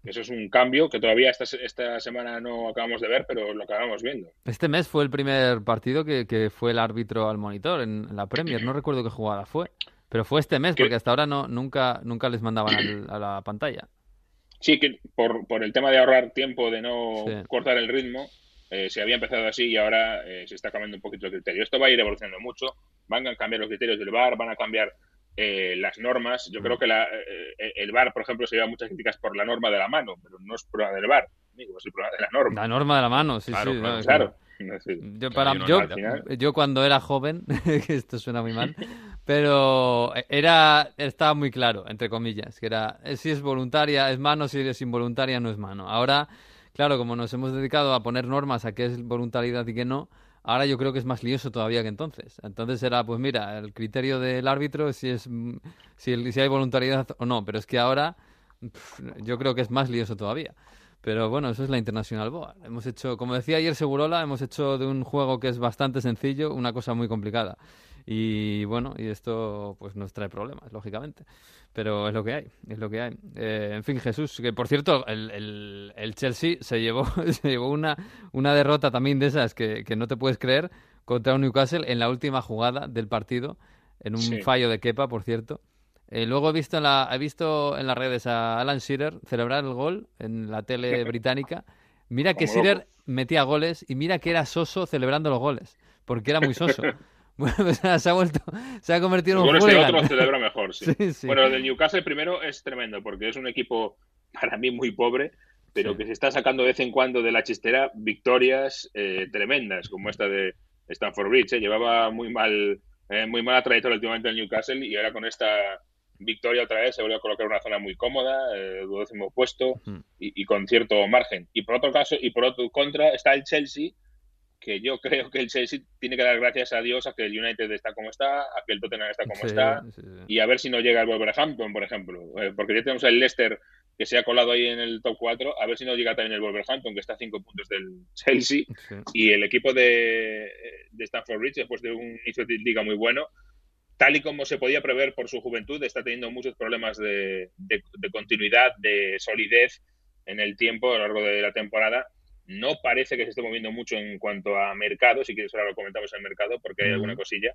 Eso es un cambio que todavía esta, esta semana no acabamos de ver, pero lo acabamos viendo. este mes fue el primer partido que, que fue el árbitro al monitor en, en la Premier. No recuerdo qué jugada fue, pero fue este mes, ¿Qué? porque hasta ahora no nunca nunca les mandaban al- a la pantalla. Sí, que por, por el tema de ahorrar tiempo, de no Sí. cortar el ritmo, eh, se había empezado así y ahora eh, se está cambiando un poquito el criterio. Esto va a ir evolucionando mucho, van a cambiar los criterios del VAR, van a cambiar eh, las normas. Yo creo que la, eh, el VAR, por ejemplo, se lleva muchas críticas por la norma de la mano, pero no es problema del VAR, amigo, es el problema de la norma. La norma de la mano, sí, Claro, sí. claro, no, Yo, para, Hay uno yo, al final. yo cuando era joven, que esto suena muy mal, pero era estaba muy claro, entre comillas, que era eh, si es voluntaria es mano, si es involuntaria no es mano. Ahora, claro, como nos hemos dedicado a poner normas a qué es voluntariedad y qué no, ahora yo creo que es más lioso todavía que entonces. Entonces era, pues mira, el criterio del árbitro es si es mm, si, el- si hay voluntariedad o no, pero es que ahora yo creo que es más lioso todavía. Pero bueno, eso es la Internacional Boa. Hemos hecho, como decía ayer Segurola, hemos hecho de un juego que es bastante sencillo una cosa muy complicada. Y bueno, y esto pues nos trae problemas, lógicamente. Pero es lo que hay, es lo que hay. Eh, en fin, Jesús, que por cierto, el, el- el Chelsea se llevó, se llevó una, una derrota también de esas que, que no te puedes creer contra un Newcastle en la última jugada del partido, en un Sí. fallo de Kepa, por cierto. Eh, luego he visto, en la, he visto en las redes a Alan Shearer celebrar el gol en la tele británica. Mira que Shearer metía goles y mira que era soso celebrando los goles, porque era muy soso. bueno, o sea, se ha vuelto, se ha convertido en un Bueno, este otro celebra mejor, sí. Sí, sí. Bueno, del Newcastle primero es tremendo, porque es un equipo para mí muy pobre, pero que se está sacando de vez en cuando de la chistera victorias eh, tremendas, como esta de Stanford Bridge. ¿eh? Llevaba muy mal, eh, muy mala trayectoria últimamente el Newcastle y ahora con esta victoria otra vez se vuelve a colocar una zona muy cómoda, eh, duodécimo puesto Ujú. y, y con cierto margen. Y por otro caso, y por otro contra, está el Chelsea, que yo creo que el Chelsea tiene que dar gracias a Dios a que el United está como está, a que el Tottenham está como Sí, está, sí, sí. y a ver si no llega el Wolverhampton, por ejemplo. Eh, porque ya tenemos el Leicester que se ha colado ahí en el top 4, a ver si no llega también el Wolverhampton, que está a 5 puntos del Chelsea, y el equipo de, de Stanford Bridge, después de un inicio de liga muy bueno, tal y como se podía prever por su juventud, está teniendo muchos problemas de, de- de continuidad, de solidez en el tiempo a lo largo de la temporada. No parece que se esté moviendo mucho en cuanto a mercado, si quieres ahora lo comentamos en el mercado, porque hay alguna cosilla.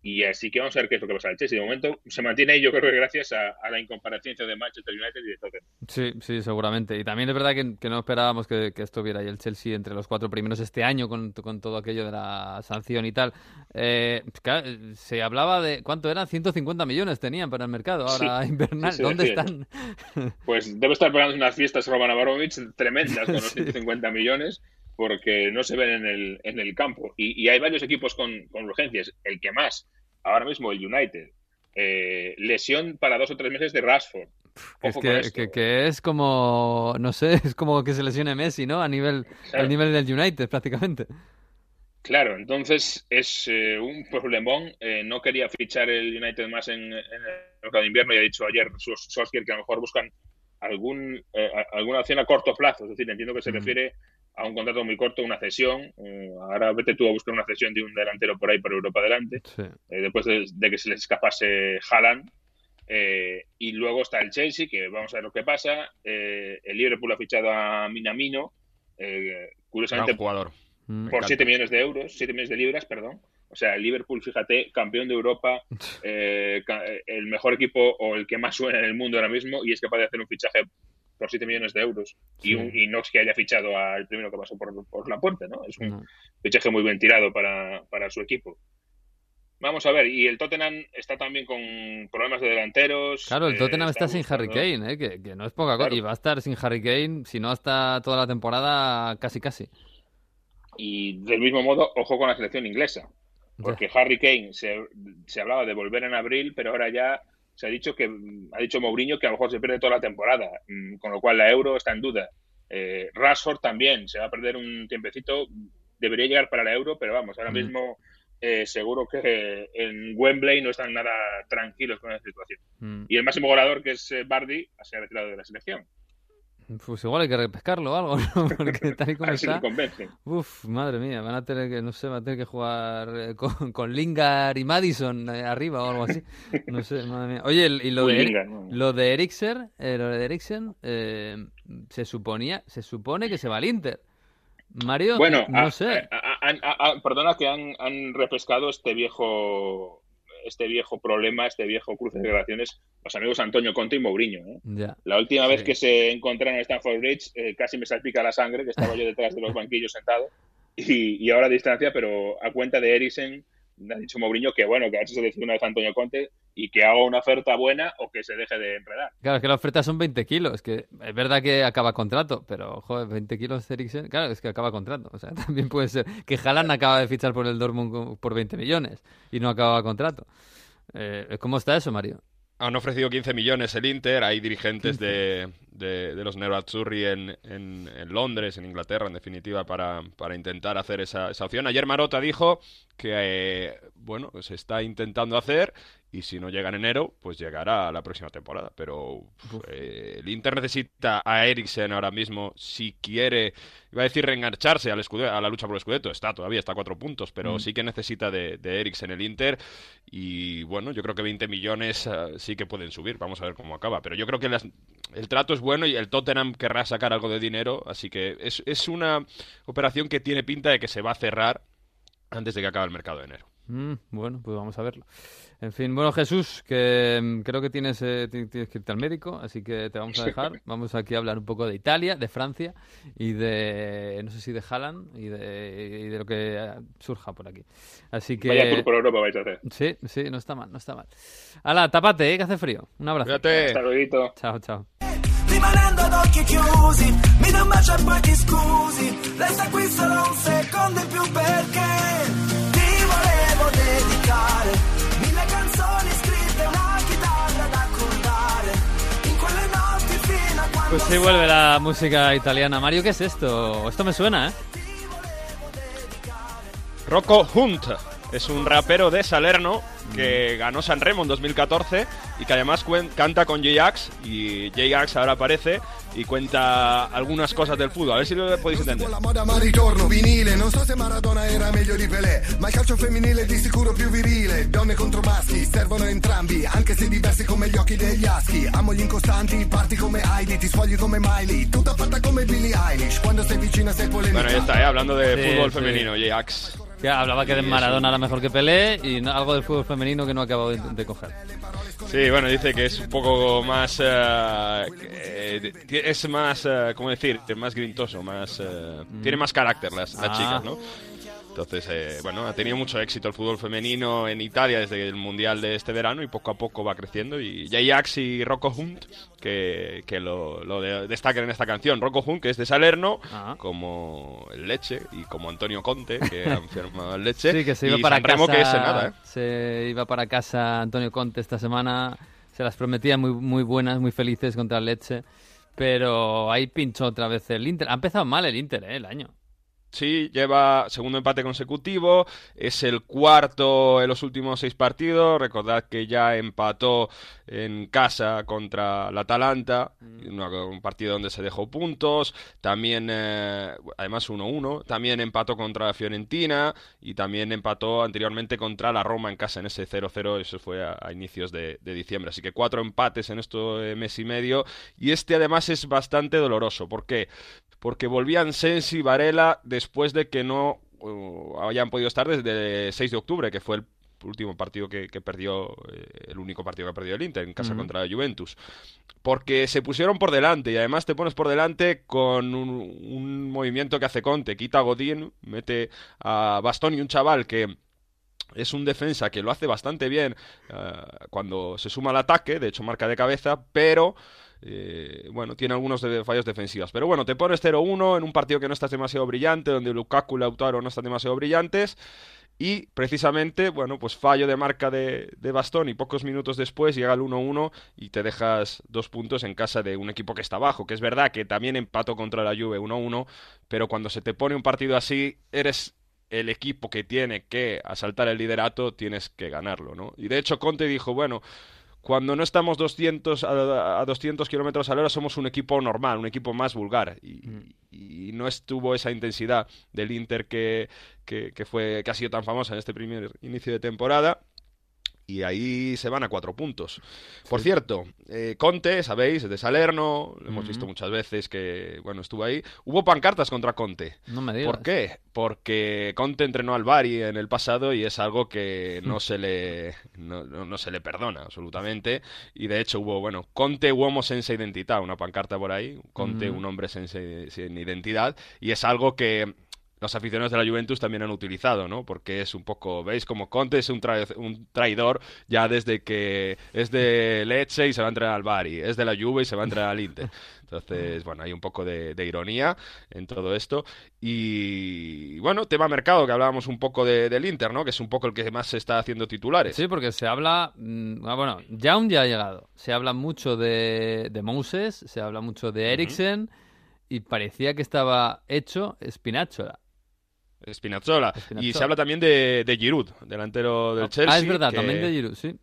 Y así que vamos a ver qué es lo que pasa al Chelsea. De momento se mantiene yo creo que gracias a, a la incomparecencia de Manchester United y de Tottenham. Sí, sí, seguramente. Y también es verdad que, que no esperábamos que, que estuviera ahí el Chelsea entre los cuatro primeros este año con, con todo aquello de la sanción y tal. Eh, claro, se hablaba de, ¿cuánto eran? 150 millones tenían para el mercado ahora invernal. sí, ¿Dónde están? Pues debe estar pegando unas fiestas Roman Abramovich tremendas con los Sí. 150 millones porque no se ven en el, en el campo. Y, y hay varios equipos con, con urgencias. El que más, ahora mismo el United. Eh, lesión para dos o tres meses de Rashford. Que es, que, esto. que- que es como, no sé, es como que se lesione Messi, ¿no? A nivel, Claro. al nivel del United, prácticamente. Claro, entonces es eh, un problemón. Eh, no quería fichar el United más en, en el mercado de invierno y ha dicho ayer Solskjaer que a lo mejor buscan algún eh, alguna opción a corto plazo. Es decir, entiendo que se Mm. A un contrato muy corto, una cesión. Eh, ahora vete tú a buscar una cesión de un delantero por ahí por Europa adelante, Sí. eh, después de, de que se les escapase Haaland. Eh, y luego está el Chelsea, que vamos a ver lo que pasa. Eh, el Liverpool ha fichado a Minamino. Eh, curiosamente, jugador. Mm. por encanta. 7 millones de euros, 7 millones de libras, perdón. O sea, el Liverpool, fíjate, campeón de Europa, eh, el mejor equipo o el que más suena en el mundo ahora mismo y es capaz de hacer un fichaje por 7 millones de euros. Sí. Y, un, y no que haya fichado al primero que pasó por, por la puerta, ¿no? Es un No. fichaje muy bien tirado para, para su equipo. Vamos a ver, y el Tottenham está también con problemas de delanteros. Claro, el eh, Tottenham está sin Harry Kane, ¿eh? que, que no es poca cosa. Y va a estar sin Harry Kane, si no hasta toda la temporada, casi casi. Y del mismo modo, ojo con la selección inglesa. Porque Harry Kane se, se hablaba de volver en abril, pero ahora ya se ha dicho que ha dicho Mourinho que a lo mejor se pierde toda la temporada, mm, con lo cual la Euro está en duda. Eh, Rashford también se va a perder un tiempecito, debería llegar para la Euro, pero vamos, ahora Mm. mismo eh, seguro que en Wembley no están nada tranquilos con la situación. Mm. Y el máximo goleador, que es eh, Bardi, se ha retirado de la selección. Pues igual hay que repescarlo o algo, ¿no? Porque tal y como A ver si le está. Uf, madre mía, van a tener que, no sé, van a tener que jugar eh, con, con Lingard y Madison eh, arriba o algo así. No sé, madre mía. Oye, y lo de, Lingard, ¿no? lo de Eriksen, eh, lo de Eriksen, eh, se suponía, se supone que se va al Inter. Mario, Bueno, no a- sé. a- a- a- a- perdona que han, han repescado este viejo este viejo problema, este viejo cruce de relaciones, los amigos Antonio Conte y Mourinho. ¿eh? La última vez que se encontraron en Stanford Bridge, eh, casi me salpica la sangre, que estaba yo detrás de los banquillos sentado, y, y ahora a distancia, pero a cuenta de Eriksen, ha dicho Mourinho que bueno, que a ver si se decide una vez Antonio Conte y que haga una oferta buena o que se deje de enredar. Claro, es que la oferta son 20 kilos, que es verdad que acaba contrato, pero joder, 20 kilos Eriksen, claro, es que acaba contrato. O sea, también puede ser que Haaland acaba de fichar por el Dortmund por 20 millones y no acaba contrato. Eh, ¿Cómo está eso, Mario? Han ofrecido 15 millones el Inter, hay dirigentes de, de, de, los Nerazzurri en, en, en, Londres, en Inglaterra, en definitiva, para, para intentar hacer esa, esa, opción. Ayer Marota dijo que, eh, bueno, se está intentando hacer y si no llega en enero, pues llegará la próxima temporada. Pero eh, el Inter necesita a Eriksen ahora mismo si quiere, iba a decir reengancharse al a la lucha por el Scudetto. Está todavía, está a cuatro puntos, pero mm. sí que necesita de, de Eriksen el Inter. Y bueno, yo creo que 20 millones uh, sí que pueden subir. Vamos a ver cómo acaba. Pero yo creo que las, el trato es bueno y el Tottenham querrá sacar algo de dinero. Así que es, es una operación que tiene pinta de que se va a cerrar antes de que acabe el mercado de enero. Mm, bueno, pues vamos a verlo. En fin, bueno, Jesús, que mm, creo que tienes, eh, tienes que irte al médico, así que te vamos a dejar. Vamos aquí a hablar un poco de Italia, de Francia y de, no sé si de Haaland y de, y de lo que eh, surja por aquí. Así que... Vaya tour por Europa vais a hacer. Sí, sí, no está mal, no está mal. Hala, tapate, ¿eh? que hace frío. Un abrazo. Cuídate. Hasta luego. Chao, chao. rimanendo ad occhi chiusi mi un bacio e poi ti scusi resta qui solo un secondo in più perché Pues sí, vuelve la música italiana. Mario, ¿qué es esto? Esto me suena, ¿eh? Rocco Hunt es un rapero de Salerno que ganó San Remo en 2014 y que además canta con J-Ax y J-Ax ahora aparece y cuenta algunas cosas del fútbol. A ver si lo podéis entender. La moda ma ritorno vinile, non so se Maradona era meglio di Pelé, ma il calcio femminile è di sicuro più virile. Donne contro maschi, servono entrambi, anche se diversi come gli occhi degli aschi. Amo gli incostanti, parti come Heidi, ti sfogli come Miley, tutta fatta come Billie Eilish. Quando sei vicina sei polemica. Bueno, ya está, ¿eh? hablando de Sí, fútbol sí. femenino, J-Ax. Que hablaba que de Maradona era mejor que Pelé y algo del fútbol femenino que no acabo de, de coger. Sí, bueno, dice que es un poco más. eh, es más, eh, ¿cómo decir? Más grintoso, más. Tiene más carácter las, las Ah. chicas, ¿no? Entonces, eh, bueno, ha tenido mucho éxito el fútbol femenino en Italia desde el Mundial de este verano y poco a poco va creciendo. Y J-Ax y Rocco Hunt, que, que lo, lo de- destacan en esta canción. Rocco Hunt, que es de Salerno, Ah. como el Leche, y como Antonio Conte, que han firmado el Leche. Sí, que se iba y para casa. que es nada, ¿eh? Se iba para casa Antonio Conte esta semana. Se las prometía muy, muy buenas, muy felices contra el Leche. Pero ahí pinchó otra vez el Inter. Ha empezado mal el Inter, ¿eh? El año. Sí, lleva segundo empate consecutivo, es el cuarto en los últimos seis partidos. Recordad que ya empató en casa contra la Atalanta, una- un partido donde se dejó puntos. También, eh, además 1-1. También empató contra la Fiorentina y también empató anteriormente contra la Roma en casa en ese 0-0. Eso fue a, a inicios de, de diciembre. Así que cuatro empates en este mes y medio. Y este además es bastante doloroso. ¿Por qué? Porque volvían Sensi y Varela después de que no uh, hayan podido estar desde el 6 de octubre, que fue el último partido que, que perdió, eh, el único partido que perdió el Inter en casa contra la Juventus. Porque se pusieron por delante y además te pones por delante con un, un movimiento que hace Conte, quita a Godín, mete a Bastón y un chaval que es un defensa que lo hace bastante bien eh, cuando se suma al ataque, de hecho marca de cabeza, pero eh, bueno, tiene algunos fallos defensivos. Pero bueno, te pones 0-1 en un partido que no estás demasiado brillante, donde Lukaku y Lautaro no están demasiado brillantes. Y precisamente, bueno, pues fallo de marca de, de Bastón y pocos minutos después llega el 1-1 y te dejas dos puntos en casa de un equipo que está abajo, que es verdad que también empató contra la Juve 1-1, pero cuando se te pone un partido así, eres el equipo que tiene que asaltar el liderato, tienes que ganarlo, ¿no? Y de hecho Conte dijo, bueno, cuando no estamos 200 a, a 200 kilómetros a la hora somos un equipo normal, un equipo más vulgar. Y, y no estuvo esa intensidad del Inter que, que, que fue que ha sido tan famosa en este primer inicio de temporada y ahí se van a cuatro puntos. Por cierto, eh, Conte, sabéis, es de Salerno, lo hemos visto muchas veces que, bueno, estuvo ahí. Hubo pancartas contra Conte. No me digas. ¿Por qué? Porque Conte entrenó al Bari en el pasado y es algo que no se le no, no- no se le perdona absolutamente y de hecho hubo bueno Conte uomo senza identità una pancarta por ahí Conte un hombre senza- sin identidad y es algo que los aficionados de la Juventus también han utilizado, ¿no? Porque es un poco, ¿veis? Como Conte es un, un traidor ya desde que es de Lecce y se va a entrar al Bari, es de la Juve y se va a entrar al Inter. Entonces, bueno, hay un poco de, ironía en todo esto. Y bueno, tema mercado, que hablábamos un poco del Inter, ¿no? Que es un poco el que más se está haciendo titulares. Sí, porque se habla, mm, ah, bueno, ya ha llegado. Se habla mucho de, de Moses, se habla mucho de Eriksen y parecía que estaba hecho Spinazzola. Spinazzola. Y se habla también de, de Giroud, delantero del Chelsea. Ah, es verdad, también de Giroud, sí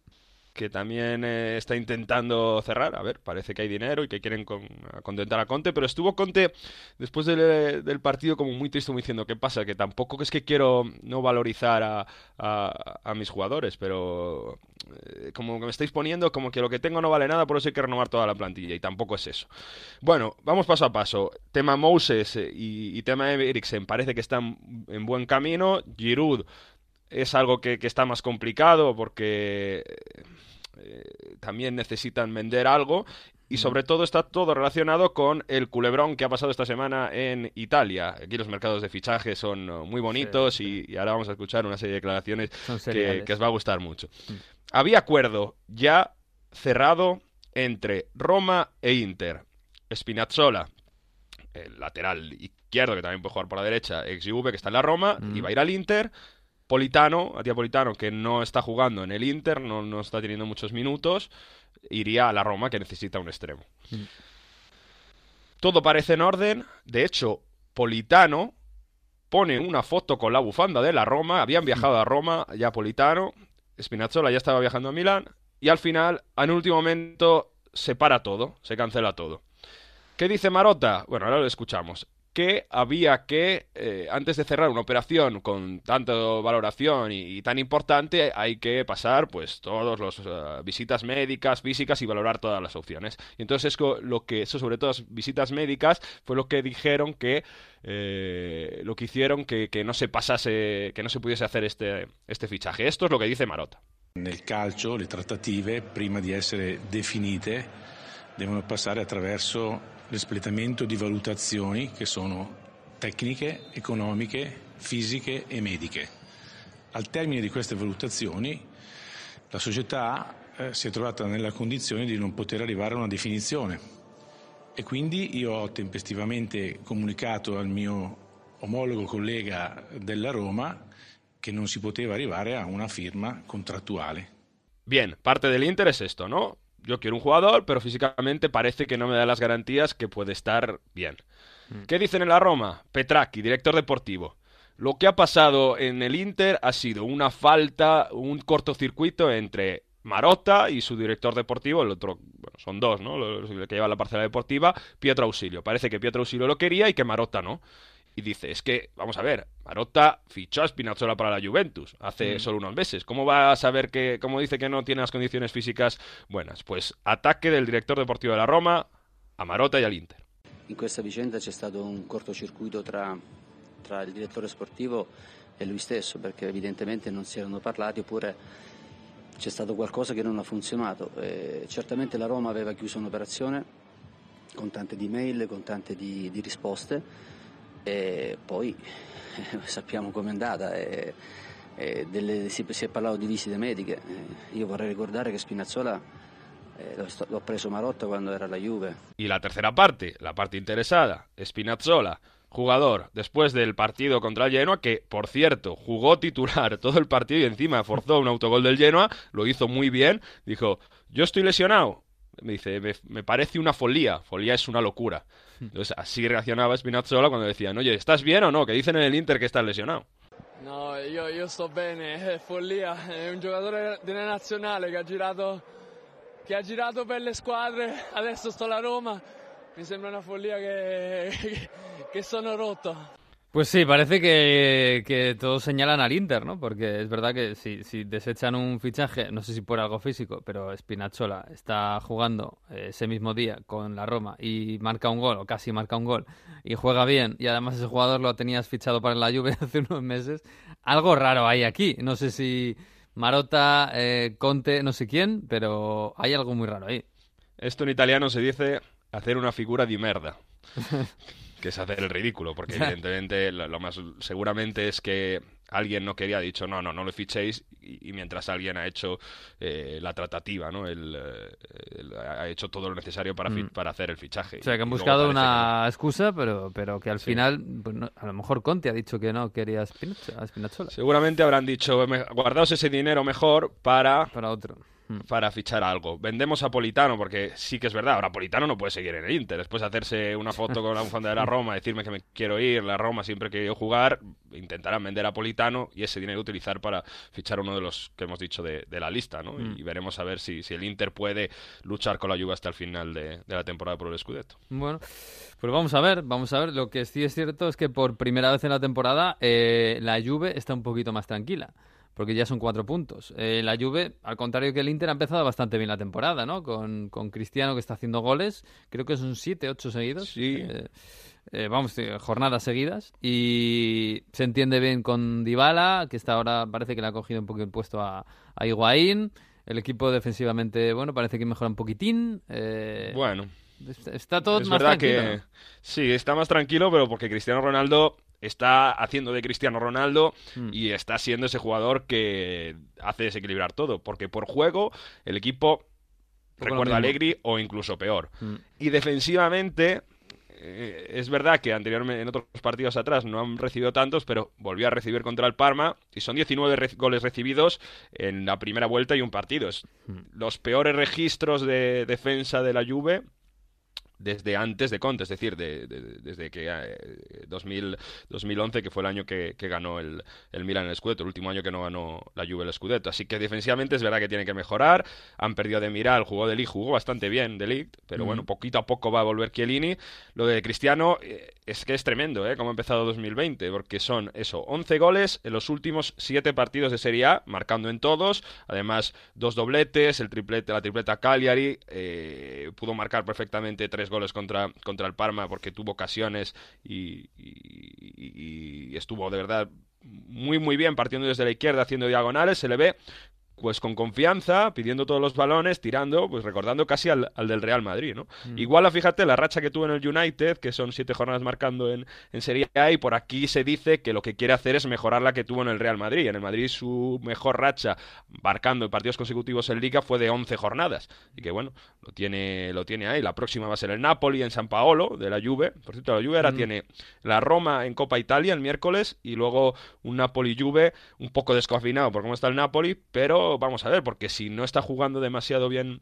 que también eh, está intentando cerrar. A ver, parece que hay dinero y que quieren contentar a Conte, pero estuvo Conte después del, partido como muy triste, muy diciendo, ¿qué pasa? Que tampoco es que quiero no valorizar a, a, mis jugadores, pero eh, como que me estáis poniendo como que lo que tengo no vale nada, por eso hay que renovar toda la plantilla, y tampoco es eso. Bueno, vamos paso a paso. Tema Moses eh, y, y tema Eriksen parece que están en buen camino. Giroud es algo que, que está más complicado porque eh, también necesitan vender algo y sobre todo está todo relacionado con el culebrón que ha pasado esta semana en Italia. Aquí los mercados de fichaje son uh, muy bonitos Y, ahora vamos a escuchar una serie de declaraciones que, os va a gustar mucho. Mm. Había acuerdo ya cerrado entre Roma e Inter. Spinazzola, el lateral izquierdo que también puede jugar por la derecha, ex Juve que está en la Roma, y mm. va a ir al Inter. Politano, a Politano, que no está jugando en el Inter, no, no, está teniendo muchos minutos, iría a la Roma, que necesita un extremo. Mm. Todo parece en orden. De hecho, Politano pone una foto con la bufanda de la Roma. Habían viajado a Roma, ya Politano. Spinazzola ya estaba viajando a Milán. Y al final, en último momento, se para todo, se cancela todo. ¿Qué dice Marota? Bueno, ahora lo escuchamos que había que, eh, antes de cerrar una operación con tanta valoración y, tan importante, hay que pasar pues todas las eh, visitas médicas, físicas y valorar todas las opciones. Y entonces lo que, eso sobre todo las visitas médicas, fue lo que dijeron que, eh, lo que hicieron que, que, no se pasase, que no se pudiese hacer este, este fichaje. Esto es lo que dice Marota. Nel calcio le trattative, prima di essere definite, devono passare attraverso l'espletamento di valutazioni che sono tecniche, economiche, fisiche e mediche. Al termine di queste valutazioni la società eh, si è trovata nella condizione di non poter arrivare a una definizione e quindi io ho tempestivamente comunicato al mio omologo collega della Roma che non si poteva arrivare a una firma contrattuale. Bien, parte dell'Inter es esto, ¿no? Yo quiero un jugador, pero físicamente parece que no me da las garantías que puede estar bien. Mm. ¿Qué dicen en la Roma? Petracchi, director deportivo. Lo que ha pasado en el Inter ha sido una falta, un cortocircuito entre Marotta y su director deportivo, el otro, bueno, son dos, ¿no? El que lleva la parcela deportiva, Pietro Ausilio. Parece que Pietro Ausilio lo quería y que Marotta no y dice, es que, vamos a ver, Marotta fichó a Spinazzola para la Juventus hace mm. solo unos meses. ¿Cómo va a saber que, cómo dice que no tiene las condiciones físicas buenas? Pues ataque del director deportivo de la Roma a Marotta y al Inter. In questa vicenda c'è stato un cortocircuito tra, tra il direttore sportivo e lui stesso, perché evidentemente non si erano parlati oppure c'è stato qualcosa che non ha funzionato. E certamente la Roma aveva chiuso un'operazione con tante di mail, con tante di, di risposte e poi sappiamo com'è andata. E, e delle, si, si, è parlato di visite mediche. Io vorrei ricordare che Spinazzola eh, lo, lo, preso Marotta cuando era la Juve. Y la tercera parte, la parte interesada, Spinazzola, jugador después del partido contra el Genoa, que por cierto jugó titular todo el partido y encima forzó un autogol del Genoa, lo hizo muy bien, dijo, yo estoy lesionado, me dice, me, me parece una folía, folía es una locura. Entonces, así reaccionaba Spinazzola cuando decían, oye, ¿estás bien o no? Que dicen en el Inter que estás lesionado. No, io, io sto bene, è follia, è un giocatore della nazionale che ha girato, che ha girato per le squadre, adesso sto alla Roma, mi sembra una follia che, che, che sono rotto. Pues sí, parece que, que, todos señalan al Inter, ¿no? Porque es verdad que si, si, desechan un fichaje, no sé si por algo físico, pero Spinazzola está jugando eh, ese mismo día con la Roma y marca un gol, o casi marca un gol, y juega bien, y además ese jugador lo tenías fichado para la Juve hace unos meses, algo raro hay aquí. No sé si Marota, eh, Conte, no sé quién, pero hay algo muy raro ahí. Esto en italiano se dice hacer una figura di merda. que es hacer el ridículo, porque evidentemente lo, lo más seguramente es que alguien no quería, ha dicho no, no, no lo fichéis y, y mientras alguien ha hecho eh, la tratativa, ¿no? El, eh, el- ha hecho todo lo necesario para, Mm. para hacer el fichaje. O sea, que han buscado una excusa, pero, pero que al Sí. final, pues no- a lo mejor Conte ha dicho que no quería a Spinazzola. seguramente habrán dicho "Me- guardaos ese dinero mejor para Para otro. Mm. para fichar algo. Vendemos a Politano, porque sí que es verdad, ahora Politano no puede seguir en el Inter. Después de hacerse una foto con la bufanda de la Roma, decirme que me quiero ir, la Roma siempre que yo jugar, intentarán vender a Politano y ese dinero utilizar para fichar uno de los que hemos dicho de, de la lista, ¿no? Mm. Y veremos a ver si, si el Inter puede luchar con la Juve hasta el final de, de la temporada por el Scudetto. Bueno, pues vamos a ver, vamos a ver. Lo que sí es cierto es que por primera vez en la temporada eh, la Juve está un poquito más tranquila, porque ya son cuatro puntos. Eh, la Juve, al contrario que el Inter, ha empezado bastante bien la temporada, ¿no? Con, con Cristiano que está haciendo goles, creo que son siete, ocho seguidos. Sí. Eh, eh, vamos, eh, jornadas seguidas. Y se entiende bien con Dybala, que está ahora, parece que le ha cogido un poco el puesto a, a Higuaín. El equipo defensivamente, bueno, parece que mejora un poquitín. Bueno. Está- todo es más verdad tranquilo, que sí, está más tranquilo, pero porque Cristiano Ronaldo está haciendo de Cristiano Ronaldo Mm. y está siendo ese jugador que hace desequilibrar todo, porque por juego el equipo recuerda a mismo. Allegri o incluso peor. Mm. Y defensivamente eh, es verdad que anteriormente en otros partidos atrás no han recibido tantos, pero volvió a recibir contra el Parma y son 19 re- goles recibidos en la primera vuelta y un partido. Es Mm. los peores registros de defensa de la Juve desde antes de Conte, es decir, de- de- desde que eh, 2000, 2011, que fue el año que, que ganó el, el Milan el Scudetto, el último año que no ganó la Juve el Scudetto. Así que defensivamente es verdad que tiene que mejorar. Han perdido de Miral, jugó de Ligt, jugó bastante bien de Ligt, pero Mm. bueno, poquito a poco va a volver Chiellini. Lo de Cristiano eh, es que es tremendo, ¿eh? Como ha empezado 2020, porque son eso, 11 goles en los últimos 7 partidos de Serie A, marcando en todos, además dos dobletes, el triplete, la tripleta Cagliari, eh, pudo marcar perfectamente tres goles contra, contra el Parma porque tuvo ocasiones y, estuvo de verdad muy muy bien partiendo desde la izquierda, haciendo diagonales, se le ve pues con confianza, pidiendo todos los balones, tirando, pues recordando casi al, al del Real Madrid, ¿no? Mm. Igual, fíjate, la racha que tuvo en el United, que son siete jornadas marcando en, en Serie A, y por aquí se dice que lo que quiere hacer es mejorar la que tuvo en el Real Madrid. En el Madrid su mejor racha marcando en partidos consecutivos en Liga fue de 11 jornadas. Y que bueno, lo tiene, lo tiene ahí. La próxima va a ser el Napoli en San Paolo, de la Juve. Por cierto, la Juve ahora Mm. tiene la Roma en Copa Italia el miércoles y luego un Napoli-Juve un poco descoafinado por cómo está el Napoli, pero vamos a ver, porque si no está jugando demasiado bien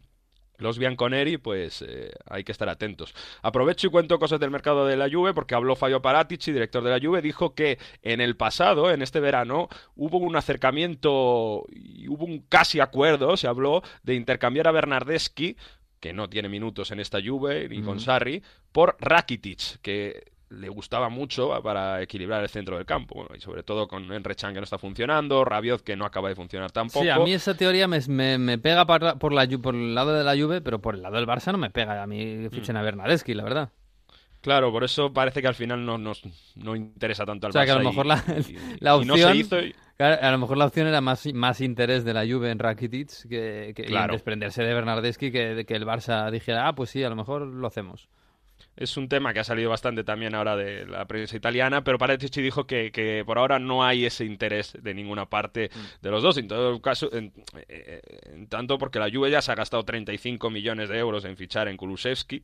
los Bianconeri, pues eh, hay que estar atentos. Aprovecho y cuento cosas del mercado de la Juve, porque habló Fabio Paratici, director de la Juve, dijo que en el pasado, en este verano, hubo un acercamiento y hubo un casi acuerdo, se habló de intercambiar a Bernardeschi, que no tiene minutos en esta Juve, ni con Ujú. Sarri, por Rakitic, que le gustaba mucho para equilibrar el centro del campo. Bueno, y sobre todo con Enre Can que no está funcionando, Rabiot que no acaba de funcionar tampoco. Sí, a mí esa teoría me, me- me pega por, por la, por el lado de la Juve, pero por el lado del Barça no me pega a mí Mm. fichen a Bernadeschi, la verdad. Claro, por eso parece que al final no nos no interesa tanto al O sea, que a lo Barça y- mejor la, y- la y no opción... se hizo y- a lo mejor la opción era más, más interés de la Juve en Rakitic que, que y en Claro. desprenderse de Bernardeschi que, de que el Barça dijera, ah, pues sí, a lo mejor lo hacemos. Es un tema que ha salido bastante también ahora de la prensa italiana, pero Paratici dijo que, que por ahora no hay ese interés de ninguna parte Mm. de los dos. En todo caso, en, eh, en tanto porque la Juve ya se ha gastado 35 millones de euros en fichar en Kulusevski,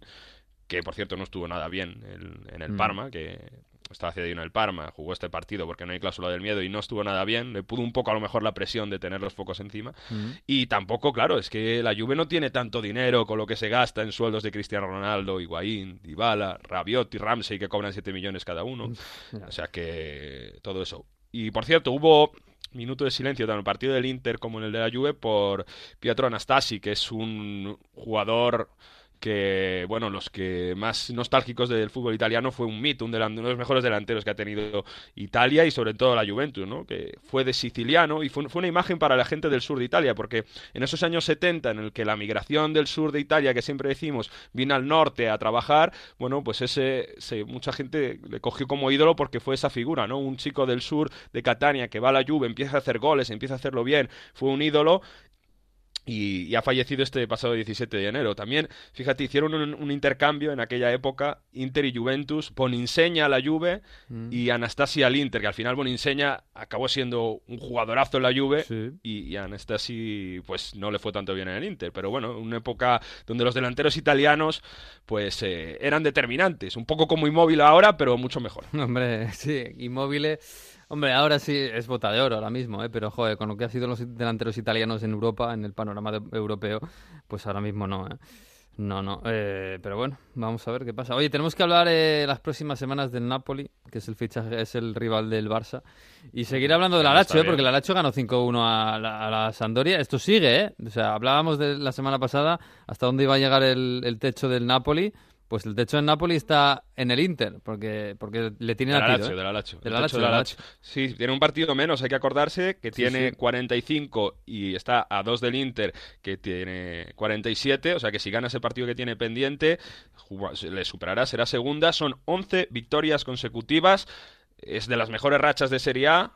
que por cierto no estuvo nada bien en, en el Mm. Parma, que estaba cedido en el Parma, jugó este partido porque no hay cláusula del miedo y no estuvo nada bien. Le pudo un poco a lo mejor la presión de tener los focos encima. Mm. Y tampoco, claro, es que la Juve no tiene tanto dinero con lo que se gasta en sueldos de Cristiano Ronaldo, Higuaín, Dybala, Rabiot y Ramsey que cobran 7 millones cada uno. Ya. O sea que todo eso. Y por cierto, hubo minuto de silencio tanto en el partido del Inter como en el de la Juve por Pietro Anastasi, que es un jugador que, bueno, los que más nostálgicos del fútbol italiano fue un mito, un uno de los mejores delanteros que ha tenido Italia y sobre todo la Juventus, ¿no? Que fue de siciliano y fue, fue una imagen para la gente del sur de Italia, porque en esos años 70 en el que la migración del sur de Italia, que siempre decimos, vino al norte a trabajar, bueno, pues ese, ese- mucha gente le cogió como ídolo porque fue esa figura, ¿no? Un chico del sur de Catania que va a la Juve, empieza a hacer goles, empieza a hacerlo bien, fue un ídolo y, y ha fallecido este pasado 17 de enero. También, fíjate, hicieron un, un intercambio en aquella época, Inter y Juventus, Boninseña a la Juve Mm. y Anastasi al Inter, que al final Boninseña acabó siendo un jugadorazo en la Juve y, y Anastasi pues no le fue tanto bien en el Inter, pero bueno, una época donde los delanteros italianos pues eh, eran determinantes, un poco como Inmóvil ahora, pero mucho mejor. Hombre, sí, Inmóvil. Hombre, ahora sí es bota de oro ahora mismo, ¿eh? pero joder, con lo que han sido los delanteros italianos en Europa, en el panorama de- europeo, pues ahora mismo no, ¿eh? No, no. eh, pero bueno, vamos a ver qué pasa. Oye, tenemos que hablar eh, las próximas semanas del Napoli, que es el fichaje, es el rival del Barça, y seguir hablando del está ¿eh? porque el Alacho ganó 5-1 a la, a la Sampdoria. Esto sigue, ¿eh? O sea, hablábamos de la semana pasada hasta dónde iba a llegar el, el techo del Napoli. Pues el techo del Napoli está en el Inter, porque, porque le tiene ¿eh? del Alacho. Del El Alacho, techo del del Alacho. Alacho. Sí, tiene un partido menos, hay que acordarse, que Sí, tiene sí. 45 y está a 2 del Inter, que tiene 47, o sea que si gana ese partido que tiene pendiente, le superará, será segunda, son 11 victorias consecutivas, es de las mejores rachas de Serie A,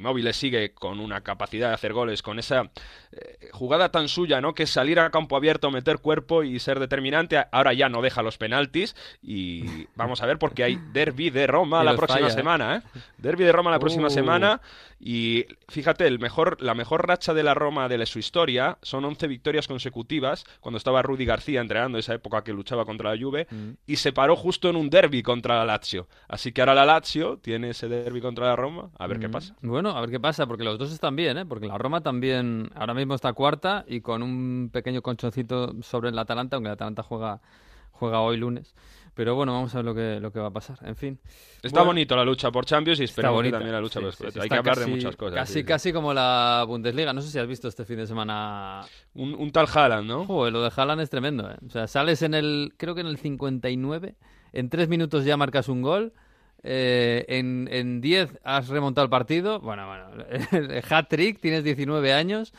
el Inmóvil sigue con una capacidad de hacer goles, con esa eh, jugada tan suya, ¿no? Que es salir a campo abierto, meter cuerpo y ser determinante. Ahora ya no deja los penaltis y vamos a ver porque hay derby de Roma la próxima falla, ¿eh? semana, ¿eh? Derby de Roma la próxima Uh. semana y fíjate, el mejor, la mejor racha de la Roma de su historia son 11 victorias consecutivas cuando estaba Rudy García entrenando esa época que luchaba contra la Juve Mm. y se paró justo en un derby contra la Lazio. Así que ahora la Lazio tiene ese derby contra la Roma, a ver qué Mm. pasa. Bueno, a ver qué pasa, porque los dos están bien, ¿eh? Porque la Roma también ahora mismo está cuarta y con un pequeño conchoncito sobre el Atalanta, aunque el Atalanta juega, juega hoy lunes. Pero bueno, vamos a ver lo que, lo que va a pasar. En fin. Está Bueno, bonito la lucha por Champions y esperamos que bonita. también la lucha Sí, por sí, sí, Hay que hablar casi- de muchas cosas. Casi, casi como la Bundesliga. No sé si has visto este fin de semana. Un, un tal Haaland, ¿no? Joder, lo de Haaland es tremendo, ¿eh? O sea, sales en el, creo que en el 59, en tres minutos ya marcas un gol, eh, en, en 10 has remontado el partido, bueno, bueno, hat-trick, tienes 19 años,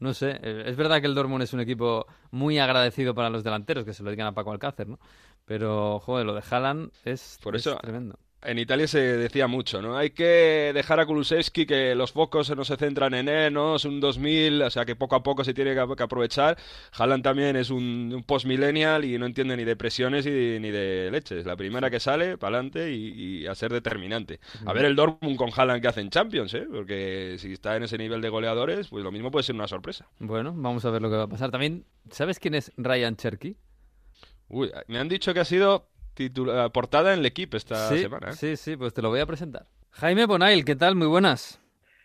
no sé, eh, es verdad que el Dortmund es un equipo muy agradecido para los delanteros, que se lo digan a Paco Alcácer, ¿no? Pero, joder, lo de Haaland es, Por es eso- tremendo. En Italia se decía mucho, ¿no? Hay que dejar a Kulusevski que los focos no se centran en él, ¿no? Es un 2000, o sea que poco a poco se tiene que, aprovechar. Haaland también es un, un post-millennial y no entiende ni de presiones y- ni de leches. La primera que sale, para adelante y, y a ser determinante. A ver el Dortmund con Haaland que hace en Champions, ¿eh? Porque si está en ese nivel de goleadores, pues lo mismo puede ser una sorpresa. Bueno, vamos a ver lo que va a pasar. También, ¿sabes quién es Ryan Cherky? Uy, me han dicho que ha sido titula- portada en el equipo esta sí, semana, ¿eh? sí, sí, pues te lo voy a presentar. Jaime Bonail, ¿qué tal? Muy buenas.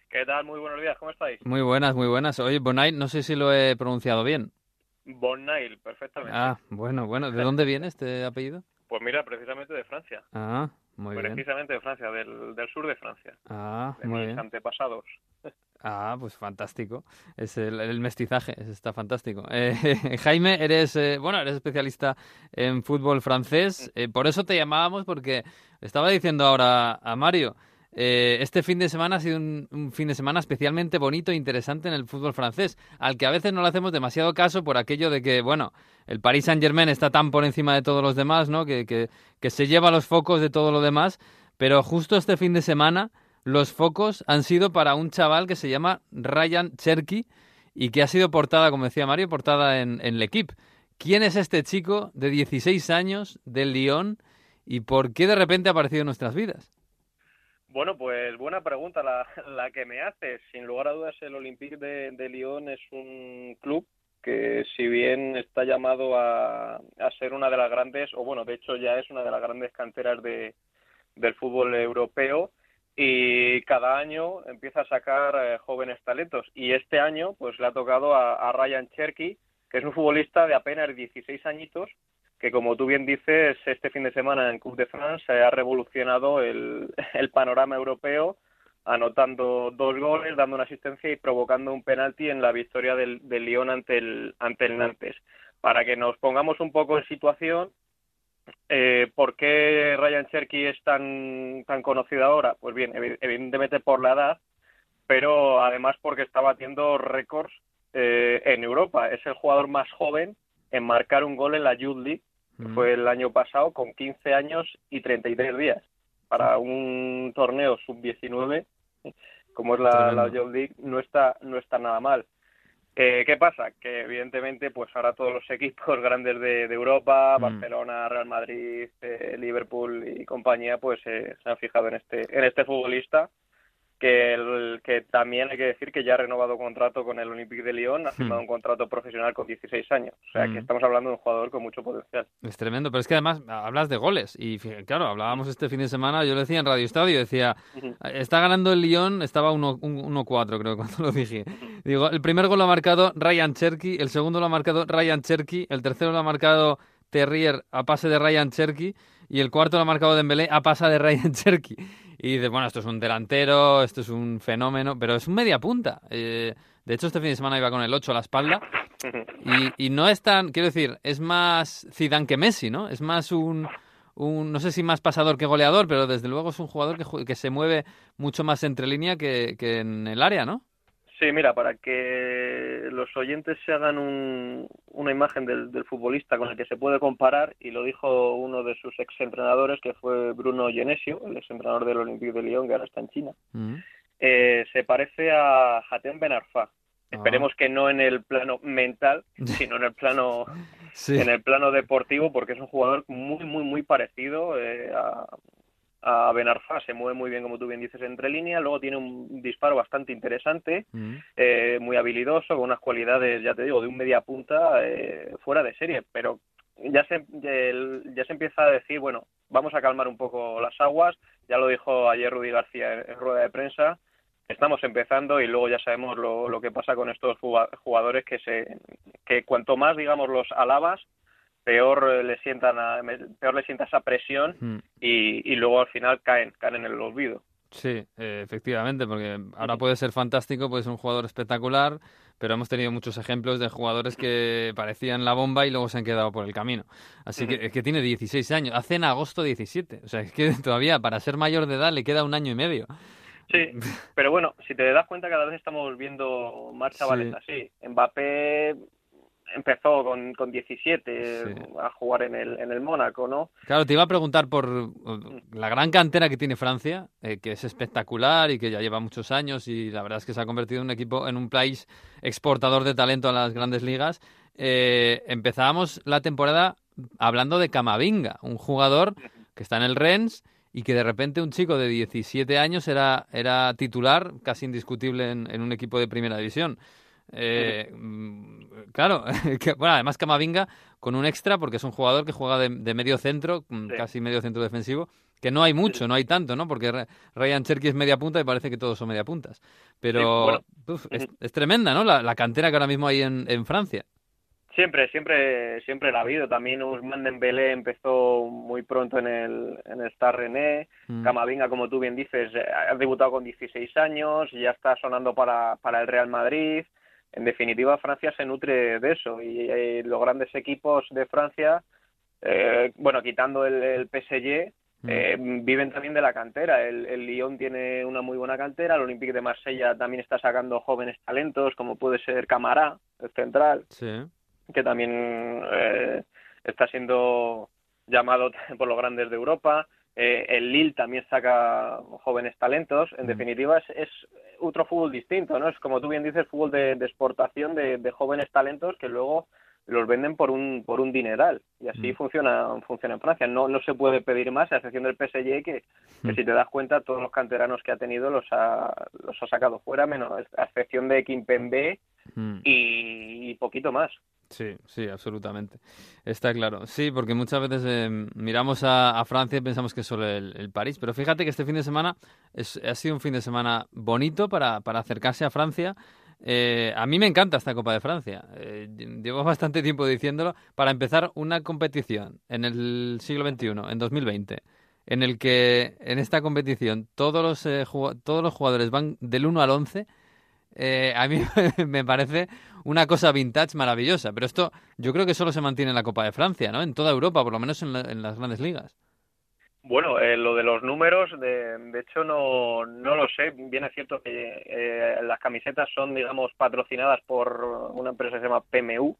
¿Qué tal? Muy buenos días, ¿cómo estáis? Muy buenas, muy buenas. Oye, Bonail, no sé si lo he pronunciado bien. Bon Nail, perfectamente. Ah, bueno, bueno. ¿De dónde viene este apellido? Pues mira, precisamente de Francia. Ah, muy bien. precisamente de Francia, del, del sur de Francia. Ah, De muy mis bien. antepasados. Ah, pues fantástico. Es el, el mestizaje, está fantástico. Eh, Jaime, eres, eh, bueno, eres especialista en fútbol francés. Eh, por eso te llamábamos, porque estaba diciendo ahora a Mario, eh, este fin de semana ha sido un, un fin de semana especialmente bonito e interesante en el fútbol francés, al que a veces no le hacemos demasiado caso por aquello de que, bueno, el Paris Saint-Germain está tan por encima de todos los demás, ¿no? Que, que, que se lleva los focos de todo lo demás, pero justo este fin de semana los focos han sido para un chaval que se llama Ryan Cherky y que ha sido portada, como decía Mario, portada en, en L'Equipe. ¿Quién es este chico de 16 años del Lyon y por qué de repente ha aparecido en nuestras vidas? Bueno, pues buena pregunta la, la que me haces. Sin lugar a dudas, el Olympique de, de Lyon es un club que si bien está llamado a, a ser una de las grandes, o bueno, de hecho ya es una de las grandes canteras de, del fútbol europeo, y cada año empieza a sacar eh, jóvenes talentos. Y este año, pues le ha tocado a, Ryan Cherky, que es un futbolista de apenas 16 añitos, que como tú bien dices, este fin de semana en Coupe de France ha revolucionado el, panorama europeo, anotando dos goles, dando una asistencia y provocando un penalti en la victoria del, del Lyon ante el, ante el Nantes. Para que nos pongamos un poco en situación, eh, ¿por qué Ryan Cherky es tan, tan conocido ahora? Pues bien, evi- evidentemente por la edad, pero además porque está batiendo récords eh, en Europa. Es el jugador más joven en marcar un gol en la Youth League, que fue el año pasado, con 15 años y 33 días. Para un torneo sub-19, como es la, la Youth League, no está, no está nada mal. Eh, ¿Qué pasa? Que evidentemente, pues ahora todos los equipos grandes de, de Europa, Mm. Barcelona, Real Madrid, eh, Liverpool y compañía, pues eh, se han fijado en este, en este futbolista que, el, que también hay que decir que ya ha renovado contrato con el Olympique de Lyon, ha firmado Hmm. un contrato profesional con 16 años. O sea, Hmm. que estamos hablando de un jugador con mucho potencial. Es tremendo, pero es que además hablas de goles. Y claro, hablábamos este fin de semana, yo lo decía en Radio Estadio, decía, está ganando el Lyon, estaba 1-4 creo cuando lo dije. Digo, el primer gol lo ha marcado Ryan Cherky, el segundo lo ha marcado Ryan Cherky, el tercero lo ha marcado Terrier a pase de Ryan Cherky y el cuarto lo ha marcado Dembélé a pase de Ryan Cherky. Y dices, bueno, esto es un delantero, esto es un fenómeno, pero es un media punta. Eh, de hecho, este fin de semana iba con el 8 a la espalda. Y, y no es tan, quiero decir, es más Zidane que Messi, ¿no? Es más un, un, no sé si más pasador que goleador, pero desde luego es un jugador que, que se mueve mucho más entre línea que, que en el área, ¿no? Sí, mira, para que los oyentes se hagan un- una imagen del, del futbolista con el que se puede comparar, y lo dijo uno de sus exentrenadores, que fue Bruno Genesio, el exentrenador del Olympique de Lyon, que ahora está en China, eh, se parece a Hatem Ben Arfa. Esperemos que no en el plano mental, sino en el plano Sí. en el plano deportivo, porque es un jugador muy, muy, muy parecido eh, a, a Ben Arfa. Se mueve muy bien, como tú bien dices, entre líneas. Luego tiene un disparo bastante interesante, eh, muy habilidoso, con unas cualidades, ya te digo, de un media punta eh, fuera de serie. Pero ya se, ya se empieza a decir, bueno, vamos a calmar un poco las aguas. Ya lo dijo ayer Rudy García en, en rueda de prensa. Estamos empezando y luego ya sabemos lo, lo que pasa con estos juga- jugadores que se que cuanto más digamos los alabas peor eh, le sientan a- peor le sienta esa presión Mm. y, y luego al final caen caen en el olvido Sí, eh, efectivamente, porque ahora puede ser fantástico, puede ser un jugador espectacular, pero hemos tenido muchos ejemplos de jugadores que parecían la bomba y luego se han quedado por el camino. Así que, es que tiene 16 años, hace en agosto 17, o sea, es que todavía para ser mayor de edad le queda un año y medio. sí pero bueno si te das cuenta cada vez estamos viendo más chavales así Mbappé empezó con, con 17 Sí. a jugar en el en el Mónaco no Claro, te iba a preguntar por uh, la gran cantera que tiene Francia, eh, que es espectacular y que ya lleva muchos años y la verdad es que se ha convertido en un equipo, en un país exportador de talento a las grandes ligas. Eh, empezábamos la temporada hablando de Camavinga, un jugador que está en el Rennes y que de repente un chico de 17 años era, era titular casi indiscutible en, en un equipo de primera división. Eh, mm, claro, que- bueno, además Camavinga con un extra porque es un jugador que juega de, de medio centro, mm, casi medio centro defensivo, que no hay mucho, no hay tanto, ¿no? Porque Ryan Cherky es media punta y parece que todos son media puntas. Pero Sí, bueno. uf, es, es tremenda, ¿no? La, la cantera que ahora mismo hay en, en Francia. Siempre, siempre, siempre la ha habido. También Ousmane Dembélé empezó muy pronto en el, en el Star René. Mm. Camavinga, como tú bien dices, eh, ha debutado con 16 años, ya está sonando para, para el Real Madrid. En definitiva, Francia se nutre de eso y eh, los grandes equipos de Francia, eh, bueno, quitando el, el PSG, eh, viven también de la cantera. El, el Lyon tiene una muy buena cantera, el Olympique de Marsella también está sacando jóvenes talentos, como puede ser Camará, el central Sí. que también eh, está siendo llamado por los grandes de Europa. Eh, el Lille también saca jóvenes talentos. En Mm. definitiva, es, es otro fútbol distinto, ¿no? Es como tú bien dices, fútbol de, de exportación de, de jóvenes talentos que luego los venden por un por un dineral y así Mm. funciona funciona en Francia no no se puede pedir más a excepción del PSG que, que Mm. si te das cuenta todos los canteranos que ha tenido los ha los ha sacado fuera menos a excepción de Kimpembe Mm. y, y poquito más Sí, sí, absolutamente. Está claro. Sí, porque muchas veces eh, miramos a, Francia y pensamos que es solo el, París, pero fíjate que este fin de semana es, ha sido un fin de semana bonito para, para acercarse a Francia. Eh, a mí me encanta esta Copa de Francia. Eh, llevo bastante tiempo diciéndolo. Para empezar, una competición en el siglo XXI, en 2020, en el que en esta competición todos los, eh, todos los jugadores van del 1 al 11, eh, a mí me parece una cosa vintage maravillosa. Pero esto yo creo que solo se mantiene en la Copa de Francia, ¿no? En toda Europa, por lo menos en, la- en las grandes ligas. Bueno, eh, lo de los números, de, de hecho no, no lo sé. Bien es cierto que eh, las camisetas son, digamos, patrocinadas por una empresa que se llama PMU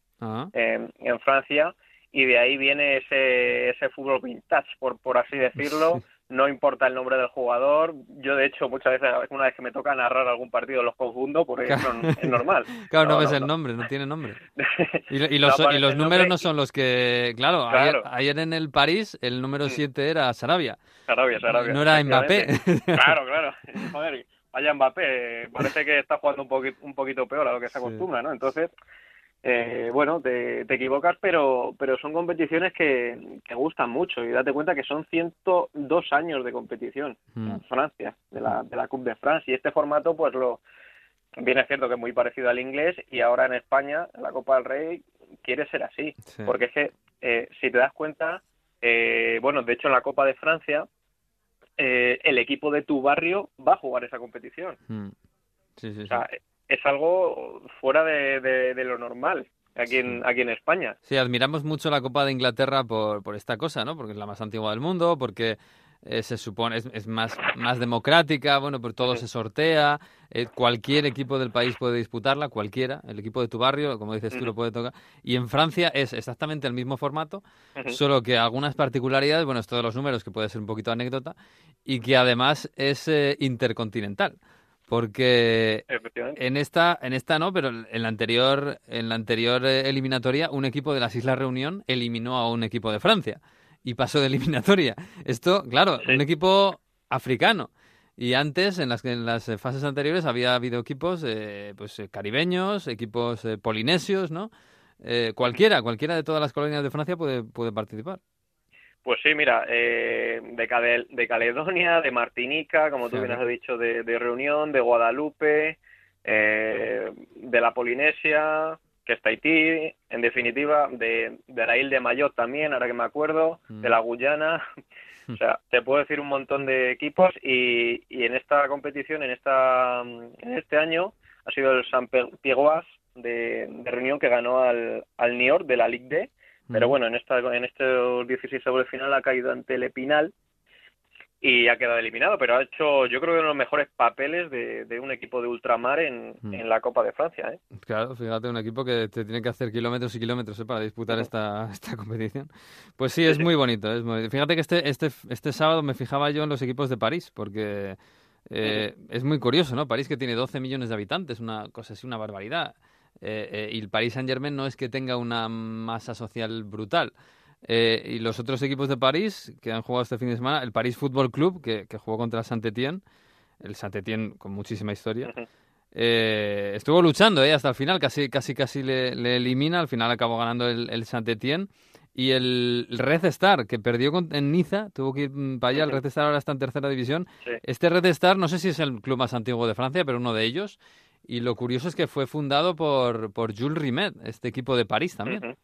eh, en Francia y de ahí viene ese, ese fútbol vintage, por, por así decirlo, no importa el nombre del jugador. Yo, de hecho, muchas veces, una vez que me toca narrar algún partido, los confundo porque Claro. es, normal. Claro, no, No, ves no, el no. nombre, no tiene nombre. Y, los, y los números no son los que... Claro, Claro. Ayer, ayer en el París el número 7 era Sarabia. Sarabia, Sarabia. No era Mbappé. Claro, claro. Joder, vaya Mbappé. Parece que está jugando un poquito, un poquito peor a lo que se acostumbra, ¿no? Entonces, eh, bueno, te, te equivocas, pero, pero son competiciones que, que gustan mucho. Y date cuenta que son 102 años de competición Mm. en Francia, de la, de la Coupe de France. Y este formato, pues lo. Bien es cierto que es muy parecido al inglés y ahora en España, la Copa del Rey, quiere ser así. Sí. Porque es que, eh, si te das cuenta, eh, bueno, de hecho en la Copa de Francia, eh, el equipo de tu barrio va a jugar esa competición. Mm. Sí, sí, sí. O sea, es algo fuera de, de- de lo normal aquí en, aquí en España. Sí, admiramos mucho la Copa de Inglaterra por, por esta cosa, ¿no? Porque es la más antigua del mundo, porque eh, se supone es, es más, más democrática, bueno, pues todo se sortea, eh, cualquier equipo del país puede disputarla, cualquiera, el equipo de tu barrio, como dices tú, lo puede tocar. Y en Francia es exactamente el mismo formato, solo que algunas particularidades, bueno, esto de los números, que puede ser un poquito anécdota, y que además es eh, intercontinental. Porque en esta, en esta no, pero en la anterior, en la anterior eh, eliminatoria, un equipo de las Islas Reunión eliminó a un equipo de Francia y pasó de eliminatoria. Esto, claro, un equipo africano. Y antes, en las, en las fases anteriores, había habido equipos eh, pues, eh, caribeños, equipos eh, polinesios, ¿no? Eh, cualquiera, cualquiera de todas las colonias de Francia puede, puede participar. Pues sí, mira, eh, de, de Caledonia, de Martinica, como tú bien has dicho, de, de Reunión, de Guadalupe, eh, de la Polinesia, que es Tahití, en definitiva, de, de la isla de Mayotte también, ahora que me acuerdo, Mm. de la Guyana. O sea, te puedo decir un montón de equipos y, y en esta competición, en esta en este año, ha sido el San Pierrois de, de Reunión que ganó al, al Niort de la Ligue D. Pero bueno, en, esta, en estos 16 sobre final ha caído ante el Epinal y ha quedado eliminado, pero ha hecho yo creo que uno de los mejores papeles de, de un equipo de ultramar en, Mm. en la Copa de Francia. ¿eh? Claro, fíjate, un equipo que te tiene que hacer kilómetros y kilómetros ¿eh? para disputar esta, esta competición. Pues sí, es muy bonito. Es muy... Fíjate que este, este, este sábado me fijaba yo en los equipos de París, porque eh, es muy curioso, ¿no? París que tiene 12 millones de habitantes, una cosa así, una barbaridad. Eh, eh, y el Paris Saint-Germain no es que tenga una masa social brutal. Eh, y los otros equipos de París que han jugado este fin de semana, el París Football Club, que, que jugó contra el Saint-Étienne, el Saint-Étienne con muchísima historia, estuvo luchando hasta el final, casi casi casi le, le elimina, al final acabó ganando el, el Saint-Étienne. Y el Red Star, que perdió con- en Niza, tuvo que ir mm, para allá, el Red Star ahora está en tercera división. Sí. Este Red Star, no sé si es el club más antiguo de Francia, pero uno de ellos. Y lo curioso es que fue fundado por, por Jules Rimet, este equipo de París también.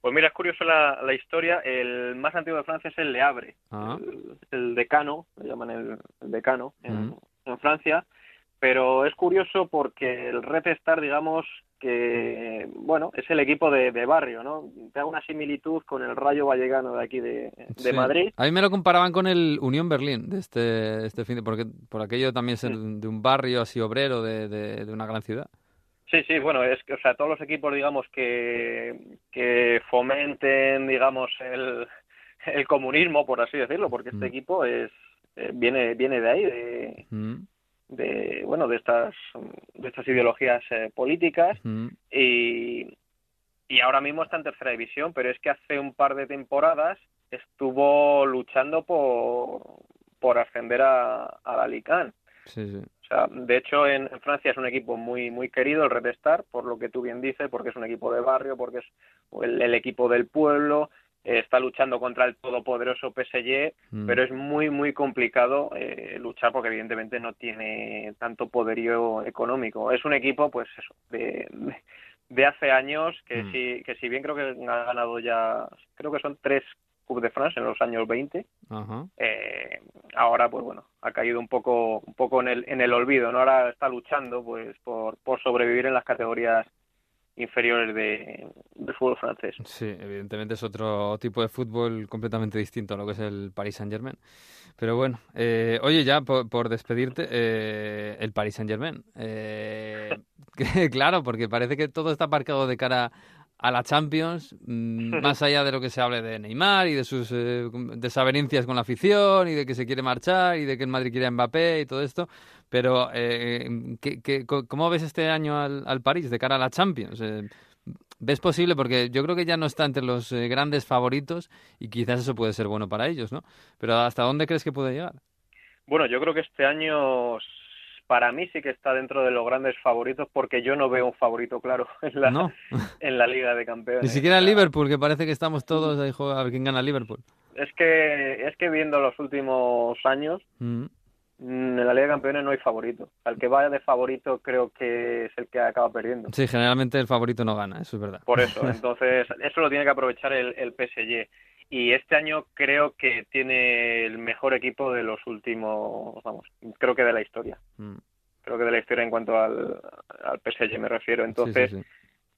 Pues mira, es curioso la, la historia. El más antiguo de Francia es el Le Havre, Ah. el, el decano, le llaman el, el decano en, en Francia. Pero es curioso porque el Red Star, digamos que, bueno, es el equipo de, de barrio, ¿no? Te hago una similitud con el Rayo Vallecano de aquí de, de Sí. Madrid. A mí me lo comparaban con el Unión Berlín de este, este fin de porque por aquello también ser de un barrio así obrero de, de, de una gran ciudad. Sí, sí, bueno, es que, o sea, todos los equipos, digamos, que, que fomenten, digamos, el, el comunismo, por así decirlo, porque este Mm. equipo es eh, viene viene de ahí, de, Mm, de bueno, de estas de estas ideologías eh, políticas y y ahora mismo está en tercera división, pero es que hace un par de temporadas estuvo luchando por por ascender a, a la Ligue 1. Sí, sí. O sea, de hecho, en, en Francia es un equipo muy muy querido, el Red Star, por lo que tú bien dices, porque es un equipo de barrio, porque es el, el equipo del pueblo, está luchando contra el todopoderoso PSG, Mm. pero es muy muy complicado eh, luchar porque evidentemente no tiene tanto poderío económico. Es un equipo, pues eso, de, de, hace años que Mm. sí que si bien creo que ha ganado ya, creo que son tres Coupe de France en los años 20, Ajá. eh, ahora pues bueno ha caído un poco un poco en el en el olvido no ahora está luchando pues por, por sobrevivir en las categorías inferiores de, del fútbol francés Sí, evidentemente es otro tipo de fútbol completamente distinto a lo que es el Paris Saint Germain. Pero bueno, eh, oye, ya por, despedirte, eh, el Paris Saint Germain. Eh, claro, porque parece que todo está aparcado de cara a la Champions, mm, más allá de lo que se hable de Neymar y de sus eh, desavenencias con la afición y de que se quiere marchar y de que el Madrid quiere a Mbappé y todo esto. Pero, eh, ¿qué, qué, cómo ves este año al, al, París de cara a la Champions? Eh, ¿Ves posible? Porque yo creo que ya no está entre los eh, grandes favoritos y quizás eso puede ser bueno para ellos, ¿no? Pero ¿hasta dónde crees que puede llegar? Bueno, yo creo que este año para mí sí que está dentro de los grandes favoritos porque yo no veo un favorito claro en la, en la Liga de Campeones. Ni siquiera en Liverpool, que parece que estamos todos ahí a ver quién gana Liverpool. Es que, es que viendo los últimos años, mm. Mm, en la Liga de Campeones no hay favorito. Al que vaya de favorito creo que es el que acaba perdiendo. Sí, generalmente el favorito no gana, eso es verdad. Por eso, entonces eso lo tiene que aprovechar el, el PSG. Y este año creo que tiene el mejor equipo de los últimos, vamos, creo que de la historia. Mm. Creo que de la historia en cuanto al, al PSG me refiero. Entonces,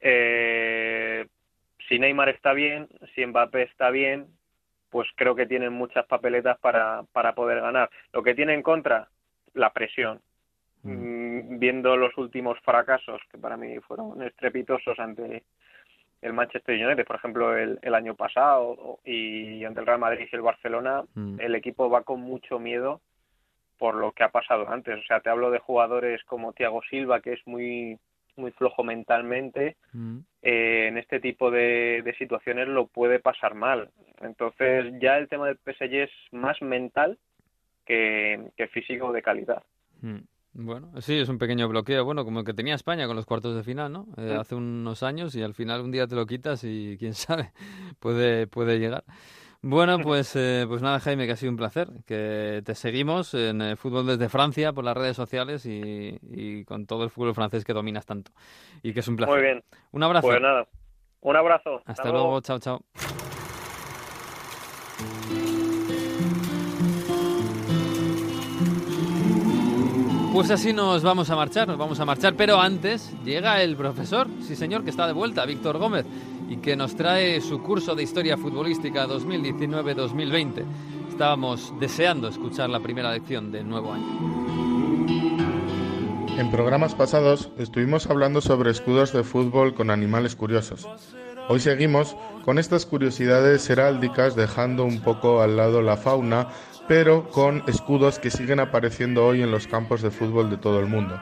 Eh, si Neymar está bien, si Mbappé está bien, pues creo que tienen muchas papeletas para, para poder ganar. Lo que tiene en contra, la presión. Mm. mm viendo los últimos fracasos, que para mí fueron estrepitosos ante el Manchester United, por ejemplo, el, el año pasado, y ante el Real Madrid y el Barcelona, mm. el equipo va con mucho miedo por lo que ha pasado antes. O sea, te hablo de jugadores como Thiago Silva, que es muy muy flojo mentalmente, mm. eh, en este tipo de, de, situaciones lo puede pasar mal. Entonces ya el tema del PSG es más mental que, que físico de calidad. Mm. Bueno, sí, es un pequeño bloqueo, bueno, como el que tenía España con los cuartos de final, ¿no? Eh, hace unos años y al final un día te lo quitas y quién sabe, puede, puede llegar. Bueno, pues, eh, pues nada, Jaime, que ha sido un placer. Que te seguimos en el fútbol desde Francia por las redes sociales y, y, con todo el fútbol francés que dominas tanto. Y que es un placer. Muy bien. Un abrazo. Pues nada, un abrazo. Hasta, Hasta luego. luego, chao, chao. Pues así nos vamos a marchar, nos vamos a marchar, pero antes llega el profesor, sí señor, que está de vuelta, Víctor Gómez, y que nos trae su curso de Historia Futbolística 2019-2020. Estábamos deseando escuchar la primera lección del nuevo año. En programas pasados estuvimos hablando sobre escudos de fútbol con animales curiosos. Hoy seguimos con estas curiosidades heráldicas dejando un poco al lado la fauna pero con escudos que siguen apareciendo hoy en los campos de fútbol de todo el mundo.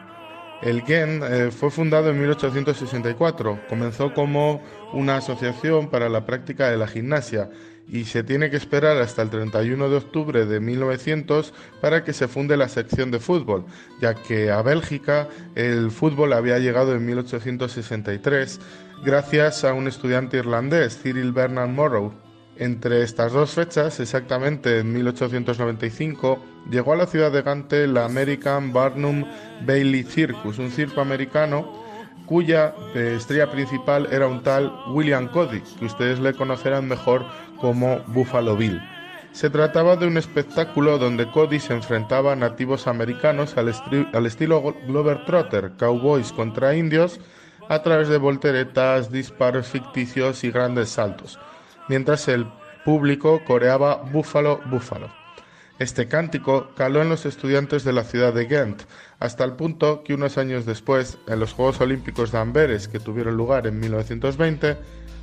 El GEN eh, fue fundado en 1864, comenzó como una asociación para la práctica de la gimnasia y se tiene que esperar hasta el 31 de octubre de 1900 para que se funde la sección de fútbol, ya que a Bélgica el fútbol había llegado en 1863 gracias a un estudiante irlandés, Cyril Bernard Morrow, entre estas dos fechas, exactamente en 1895, llegó a la ciudad de Gante la American Barnum Bailey Circus, un circo americano cuya estrella principal era un tal William Cody, que ustedes le conocerán mejor como Buffalo Bill. Se trataba de un espectáculo donde Cody se enfrentaba a nativos americanos al, al estilo Glover Trotter, cowboys contra indios, a través de volteretas, disparos ficticios y grandes saltos mientras el público coreaba Búfalo, Búfalo. Este cántico caló en los estudiantes de la ciudad de Ghent, hasta el punto que unos años después, en los Juegos Olímpicos de Amberes, que tuvieron lugar en 1920,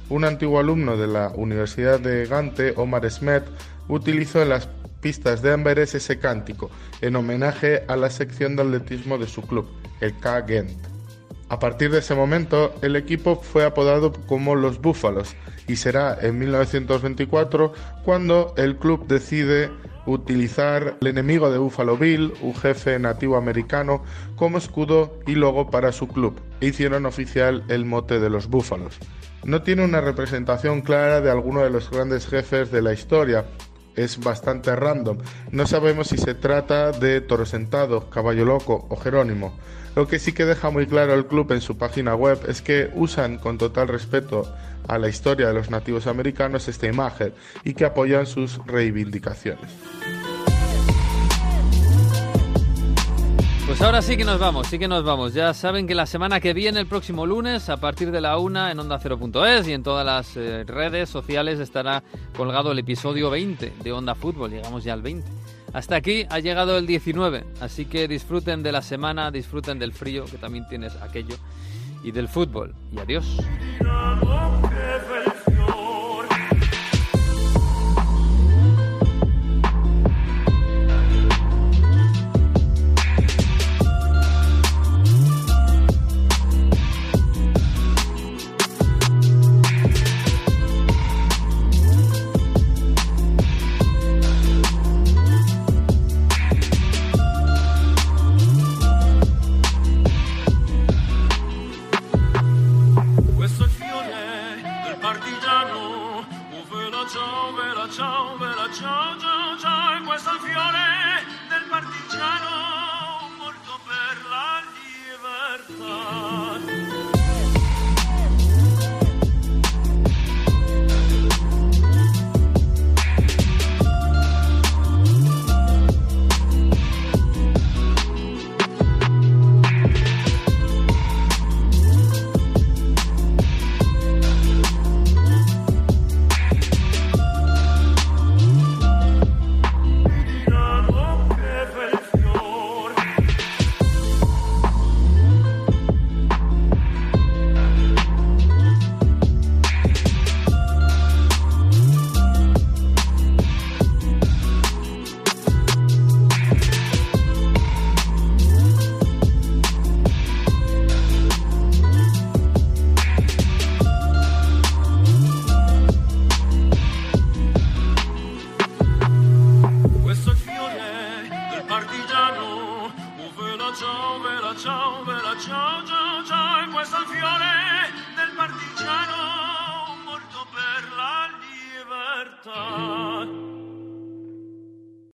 un antiguo alumno de la Universidad de Gante, Omar Smet, utilizó en las pistas de Amberes ese cántico, en homenaje a la sección de atletismo de su club, el K Ghent. A partir de ese momento, el equipo fue apodado como los Búfalos y será en 1924 cuando el club decide utilizar el enemigo de Buffalo Bill, un jefe nativo americano, como escudo y logo para su club. E hicieron oficial el mote de los Búfalos. No tiene una representación clara de alguno de los grandes jefes de la historia, es bastante random. No sabemos si se trata de Toro Sentado, Caballo Loco o Jerónimo. Lo que sí que deja muy claro el club en su página web es que usan con total respeto a la historia de los nativos americanos esta imagen y que apoyan sus reivindicaciones. Pues ahora sí que nos vamos, sí que nos vamos. Ya saben que la semana que viene, el próximo lunes, a partir de la una en Onda 0.es y en todas las eh, redes sociales estará colgado el episodio 20 de Onda Fútbol. Llegamos ya al 20. Hasta aquí ha llegado el 19, así que disfruten de la semana, disfruten del frío, que también tienes aquello, y del fútbol. Y adiós.